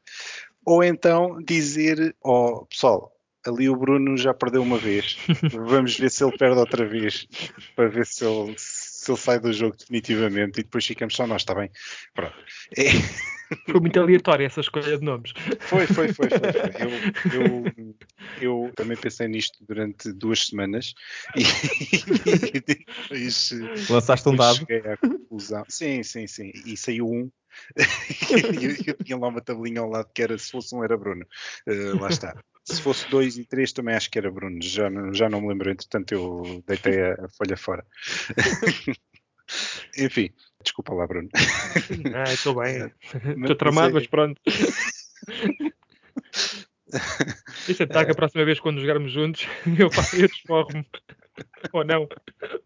Ou então dizer, ó oh, pessoal, ali o Bruno já perdeu uma vez, vamos ver se ele perde outra vez, para ver se ele, se ele sai do jogo definitivamente e depois ficamos só nós, está bem? Pronto. É... Foi muito aleatória essa escolha de nomes. Foi, foi, foi. foi, foi. Eu, eu, eu, também pensei nisto durante duas semanas e, e depois. Lançaste um dado? Cheguei à conclusão. Sim, sim, sim. E saiu um. eu, eu tinha lá uma tabelinha ao lado que era se fosse um era Bruno. Uh, lá está. Se fosse dois e três também acho que era Bruno. Já, já não me lembro, entretanto eu deitei a, a folha fora. Enfim, desculpa lá, Bruno. Ah, estou bem. Estou tramado, mas pronto. Deixa estar que a próxima vez quando jogarmos juntos eu, eu desforro-me. Ou não.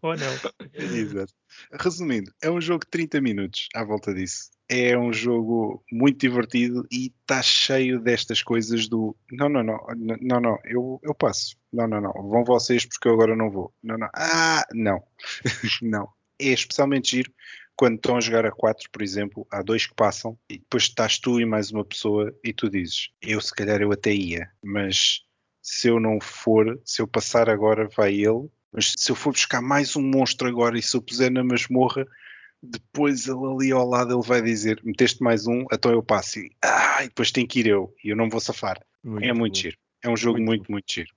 Ou não. Exato. Resumindo, é um jogo de 30 minutos à volta disso. É um jogo muito divertido e está cheio destas coisas do não, não, não, não, não, eu, eu passo. Não, não, não, vão vocês porque eu agora não vou. Não, não, ah, não. não. É especialmente giro quando estão a jogar a quatro, por exemplo, há dois que passam e depois estás tu e mais uma pessoa e tu dizes, eu se calhar eu até ia, mas se eu não for, se eu passar agora vai ele, mas se eu for buscar mais um monstro agora e se eu puser na masmorra, depois ele ali ao lado ele vai dizer, meteste mais um, então eu passo e, ah, e depois tem que ir eu e eu não vou safar. Muito é muito bom. giro. É um jogo muito, muito, muito giro.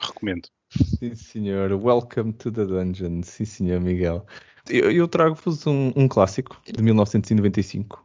Recomendo. Sim, senhor. Welcome to the dungeon. Sim, senhor Miguel. Eu, eu trago-vos um, um, clássico de 1995,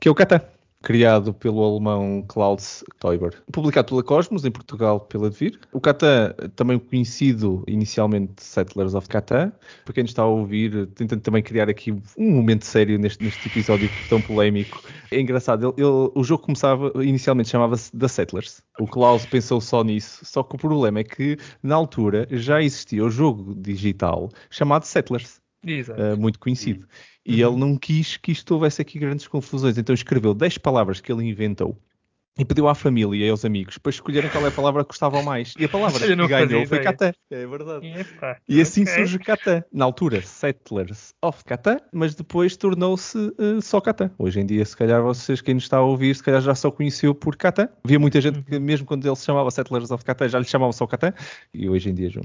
que é o Catan, criado pelo alemão Klaus Teuber, publicado pela Cosmos, em Portugal pela Devir. O Catan, também conhecido inicialmente Settlers of Catan, para quem está a ouvir, tentando também criar aqui um momento sério neste, neste episódio tão polémico. É engraçado, ele, ele, o jogo começava, inicialmente chamava-se The Settlers. O Klaus pensou só nisso, só que o problema é que na altura já existia o jogo digital chamado Settlers uh, muito conhecido. E uhum. ele não quis que isto houvesse aqui grandes confusões, então escreveu 10 palavras que ele inventou e pediu à família e aos amigos para escolherem qual é a palavra que gostavam mais. E a palavra que ganhou foi Catan. É verdade. Epa, e assim okay. surge Catan. Na altura, Settlers of Catan, mas depois tornou-se uh, só Catan. Hoje em dia, se calhar vocês, quem nos está a ouvir, se calhar já só conheceu por Catan. Havia muita gente que, uhum. mesmo quando ele se chamava Settlers of Catan, já lhe chamavam só Catan. E hoje em dia já,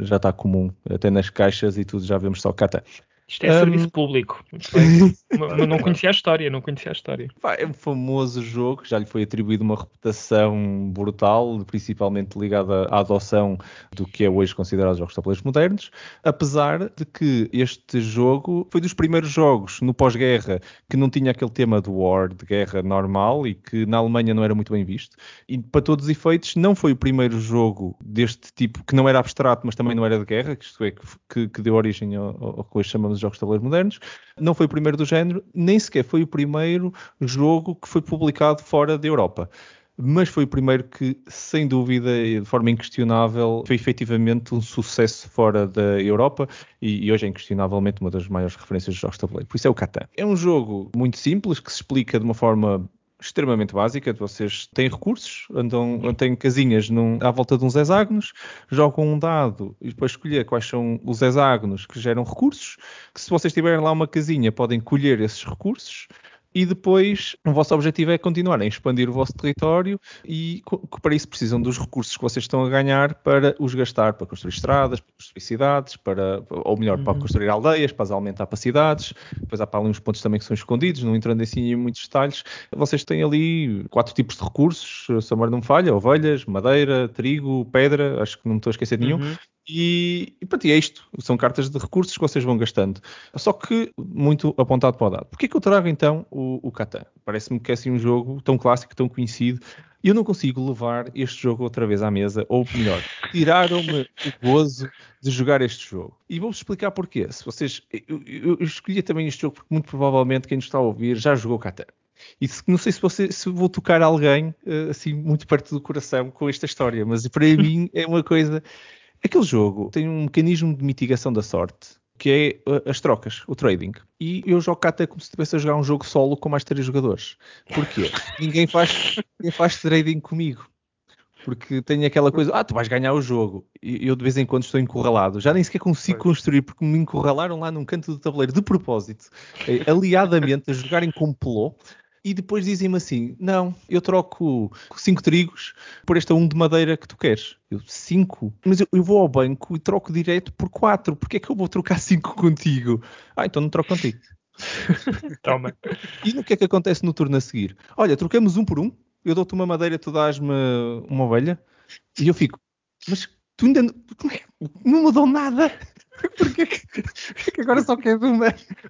já está comum, até nas caixas e tudo, já vemos só Catan. Isto é um... serviço público. não, não, conhecia a história, não conhecia a história. É um famoso jogo, já lhe foi atribuído uma reputação brutal, principalmente ligada à adoção do que é hoje considerado jogos de tabuleiros modernos, apesar de que este jogo foi dos primeiros jogos no pós-guerra que não tinha aquele tema do war, de guerra normal, e que na Alemanha não era muito bem visto. E para todos os efeitos, não foi o primeiro jogo deste tipo, que não era abstrato, mas também não era de guerra, que isto é, que, que deu origem ao, ao que hoje chamamos dos jogos de tabuleiros modernos. Não foi o primeiro do género, nem sequer foi o primeiro jogo que foi publicado fora da Europa mas foi o primeiro que, sem dúvida e de forma inquestionável, foi efetivamente um sucesso fora da Europa e, e, hoje é inquestionavelmente uma das maiores referências de jogos de tabuleiro. Por isso é o Catan. É um jogo muito simples que se explica de uma forma extremamente básica. Vocês têm recursos, andam, têm casinhas num, à volta de uns hexágonos, jogam um dado e depois escolher quais são os hexágonos que geram recursos. Que se vocês tiverem lá uma casinha, podem colher esses recursos e depois o vosso objetivo é continuar a expandir o vosso território e para isso precisam dos recursos que vocês estão a ganhar para os gastar para construir estradas, para construir cidades, para, ou melhor, uhum. para construir aldeias, para aumentar para cidades. Depois há para ali uns pontos também que são escondidos, não entrando assim em muitos detalhes. Vocês têm ali quatro tipos de recursos, se a não falha, ovelhas, madeira, trigo, pedra, acho que não me estou a esquecer de nenhum. Uhum. E, e pronto, e é isto. São cartas de recursos que vocês vão gastando. Só que muito apontado para o dado. Porquê que eu trago então o, o Catan? Parece-me que é assim um jogo tão clássico, tão conhecido. E eu não consigo levar este jogo outra vez à mesa, ou melhor, tiraram-me o gozo de jogar este jogo. E vou-vos explicar porquê. Se vocês, eu, eu, escolhi também este jogo porque muito provavelmente quem nos está a ouvir já jogou Catan E se, não sei se, você, se vou tocar alguém uh, assim muito perto do coração com esta história, mas para mim é uma coisa. Aquele jogo tem um mecanismo de mitigação da sorte que é uh, as trocas, o trading. E eu jogo cá até como se estivesse a jogar um jogo solo com mais três jogadores. Porquê? ninguém, faz, ninguém faz trading comigo porque tenho aquela coisa, ah, tu vais ganhar o jogo. E eu de vez em quando estou encurralado. Já nem sequer consigo pois. construir, porque me encurralaram lá num canto do tabuleiro de propósito, eh, aliadamente, a jogarem com pelô. E depois dizem-me assim: não, eu troco cinco trigos por esta um de madeira que tu queres. Eu, cinco? Mas eu, eu vou ao banco e troco direto por quatro. Porquê é que eu vou trocar cinco contigo? Ah, então não troco contigo. Toma. E o que é que acontece no turno a seguir? Olha, trocamos um por um eu dou-te uma madeira, tu dás-me uma ovelha, e eu fico, mas tu ainda não mudou nada. Porquê que, que agora só queres uma?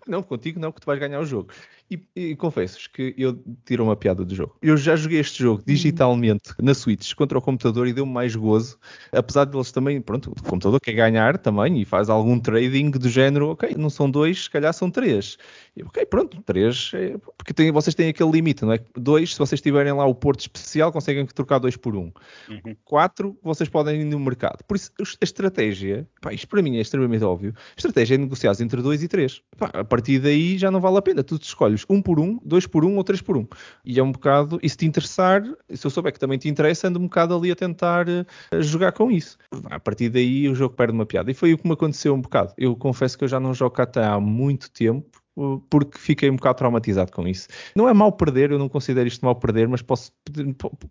Não, contigo não, que tu vais ganhar o jogo. E, e confesso que eu tiro uma piada do jogo. Eu já joguei este jogo digitalmente na Switch contra o computador e deu-me mais gozo, apesar de eles também, pronto, o computador quer ganhar também e faz algum trading do género, ok, não são dois, se calhar são três. E, ok, pronto, três, é, porque tem, vocês têm aquele limite, não é? Dois, se vocês tiverem lá o porto especial, conseguem trocar dois por um. Uhum. Quatro, vocês podem ir no mercado. Por isso, a estratégia, pá, isto para mim é extremamente óbvio, a estratégia é negociar entre dois e três. Pá, a partir daí já não vale a pena, tu escolhes escolhes um por um, dois por um ou três por um. E é um bocado, e se te interessar, se eu souber que também te interessa, ando um bocado ali a tentar uh, jogar com isso. A partir daí o jogo perde uma piada. E foi o que me aconteceu um bocado. Eu confesso que eu já não jogo até há muito tempo porque fiquei um bocado traumatizado com isso. Não é mal perder, eu não considero isto mal perder, mas posso,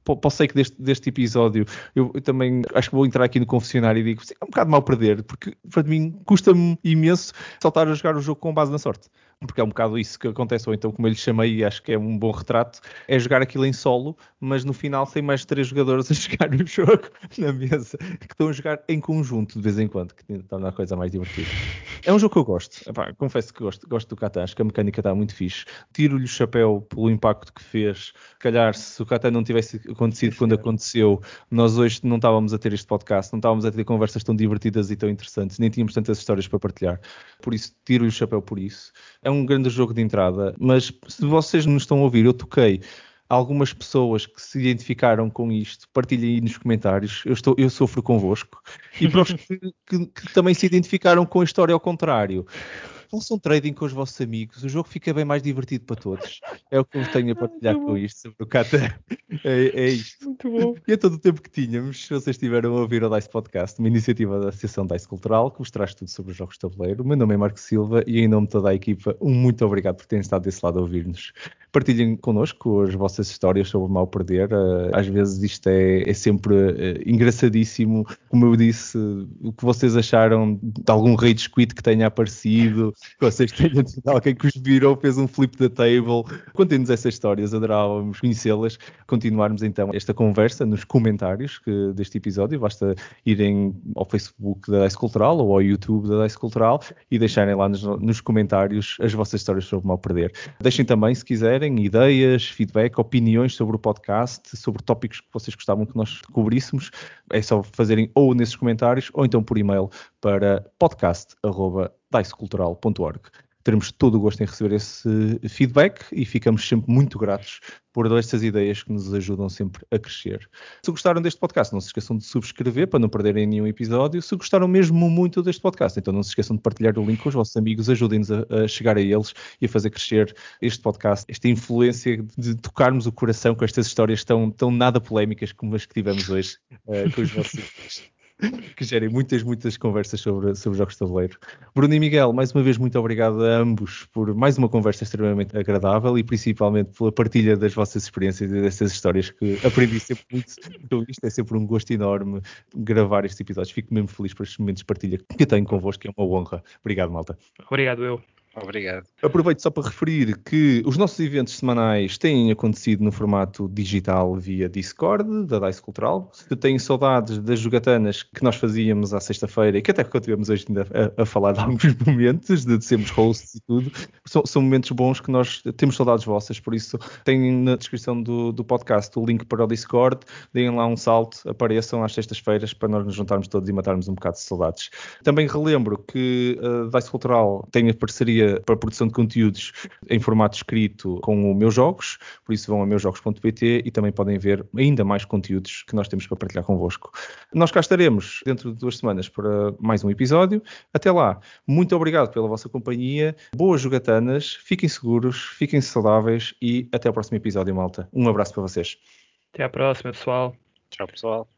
posso sei que deste, deste episódio eu, eu, também acho que vou entrar aqui no confessionário e digo é um bocado mal perder, porque para mim custa-me imenso saltar a jogar o jogo com base na sorte porque é um bocado isso que acontece, ou então como eu lhe chamei, e acho que é um bom retrato, é jogar aquilo em solo, mas no final tem mais três jogadores a jogar no jogo na mesa, que estão a jogar em conjunto de vez em quando, que torna a coisa mais divertida. É um jogo que eu gosto, Epá, confesso que gosto, gosto do Catan, acho que a mecânica está muito fixe. Tiro-lhe o chapéu pelo impacto que fez. Se calhar, se o Catan não tivesse acontecido quando aconteceu, nós hoje não estávamos a ter este podcast, não estávamos a ter conversas tão divertidas e tão interessantes, nem tínhamos tantas histórias para partilhar. Por isso, tiro-lhe o chapéu por isso. É um grande jogo de entrada, mas se vocês nos estão a ouvir, eu toquei algumas pessoas que se identificaram com isto, partilhem aí nos comentários. Eu, estou, eu sofro convosco. E para os que, que, que, também se identificaram com a história ao contrário, façam trading com os vossos amigos, o jogo fica bem mais divertido para todos. É o que eu tenho a partilhar com isto sobre o Kata. É, é isto. Muito bom. E é todo o tempo que tínhamos, se vocês estiveram a ouvir o DICE Podcast, uma iniciativa da Associação DICE Cultural, que vos traz tudo sobre os jogos de tabuleiro. O meu nome é Marco Silva e em nome de toda a equipa, um muito obrigado por terem estado desse lado a ouvir-nos. Partilhem connosco as vossas histórias sobre o mal perder. Eh, às vezes isto é, é sempre eh, engraçadíssimo. Como eu disse, o que vocês acharam de algum rage quit que tenha aparecido, vocês tenham tido alguém que os virou, fez um flip da table. Contem-nos essas histórias, adorávamos conhecê-las. Continuarmos então esta conversa nos comentários que, deste episódio. Basta irem ao Facebook da Dice Cultural ou ao YouTube da Dice Cultural e deixarem lá nos, nos comentários as vossas histórias sobre o mal perder. Deixem também, se quiserem, ideias, feedback, opiniões sobre o podcast, sobre tópicos que vocês gostavam que nós cobríssemos, é só fazerem ou nesses comentários ou então por e-mail para podcast.dicecultural.org teremos todo o gosto em receber esse feedback e ficamos sempre muito gratos por estas ideias que nos ajudam sempre a crescer. Se gostaram deste podcast, não se esqueçam de subscrever para não perderem nenhum episódio. Se gostaram mesmo muito deste podcast, então não se esqueçam de partilhar o link com os vossos amigos, ajudem-nos a, a, chegar a eles e a fazer crescer este podcast, esta influência de tocarmos o coração com estas histórias tão, tão nada polémicas como as que tivemos hoje uh, com os amigos. que gerem muitas, muitas conversas sobre, sobre jogos de tabuleiro. Bruno e Miguel, mais uma vez, muito obrigado a ambos por mais uma conversa extremamente agradável e principalmente pela partilha das vossas experiências e dessas histórias que aprendi sempre muito com isto. É sempre um gosto enorme gravar estes episódios. Fico mesmo feliz por estes momentos de partilha que tenho convosco, que é uma honra. Obrigado, malta. Obrigado, eu. Obrigado. Aproveito só para referir que os nossos eventos semanais têm acontecido no formato digital via Discord, da Dice Cultural. Se têm saudades das jogatanas que nós fazíamos à sexta-feira e que até continuamos hoje ainda a, a, falar de alguns momentos, de sermos hosts e tudo, são, são, momentos bons que nós temos saudades vossas, por isso têm na descrição do, do podcast o link para o Discord, deem lá um salto, apareçam às sextas-feiras para nós nos juntarmos todos e matarmos um bocado de saudades. Também relembro que a Dice Cultural tem a parceria para produção de conteúdos em formato escrito com o Meus Jogos, por isso vão a meusjogos.pt e também podem ver ainda mais conteúdos que nós temos para partilhar convosco. Nós cá estaremos dentro de duas semanas para mais um episódio. Até lá, muito obrigado pela vossa companhia, boas jogatanas, fiquem seguros, fiquem saudáveis e até o próximo episódio, malta. Um abraço para vocês. Até à próxima, pessoal. Tchau, pessoal.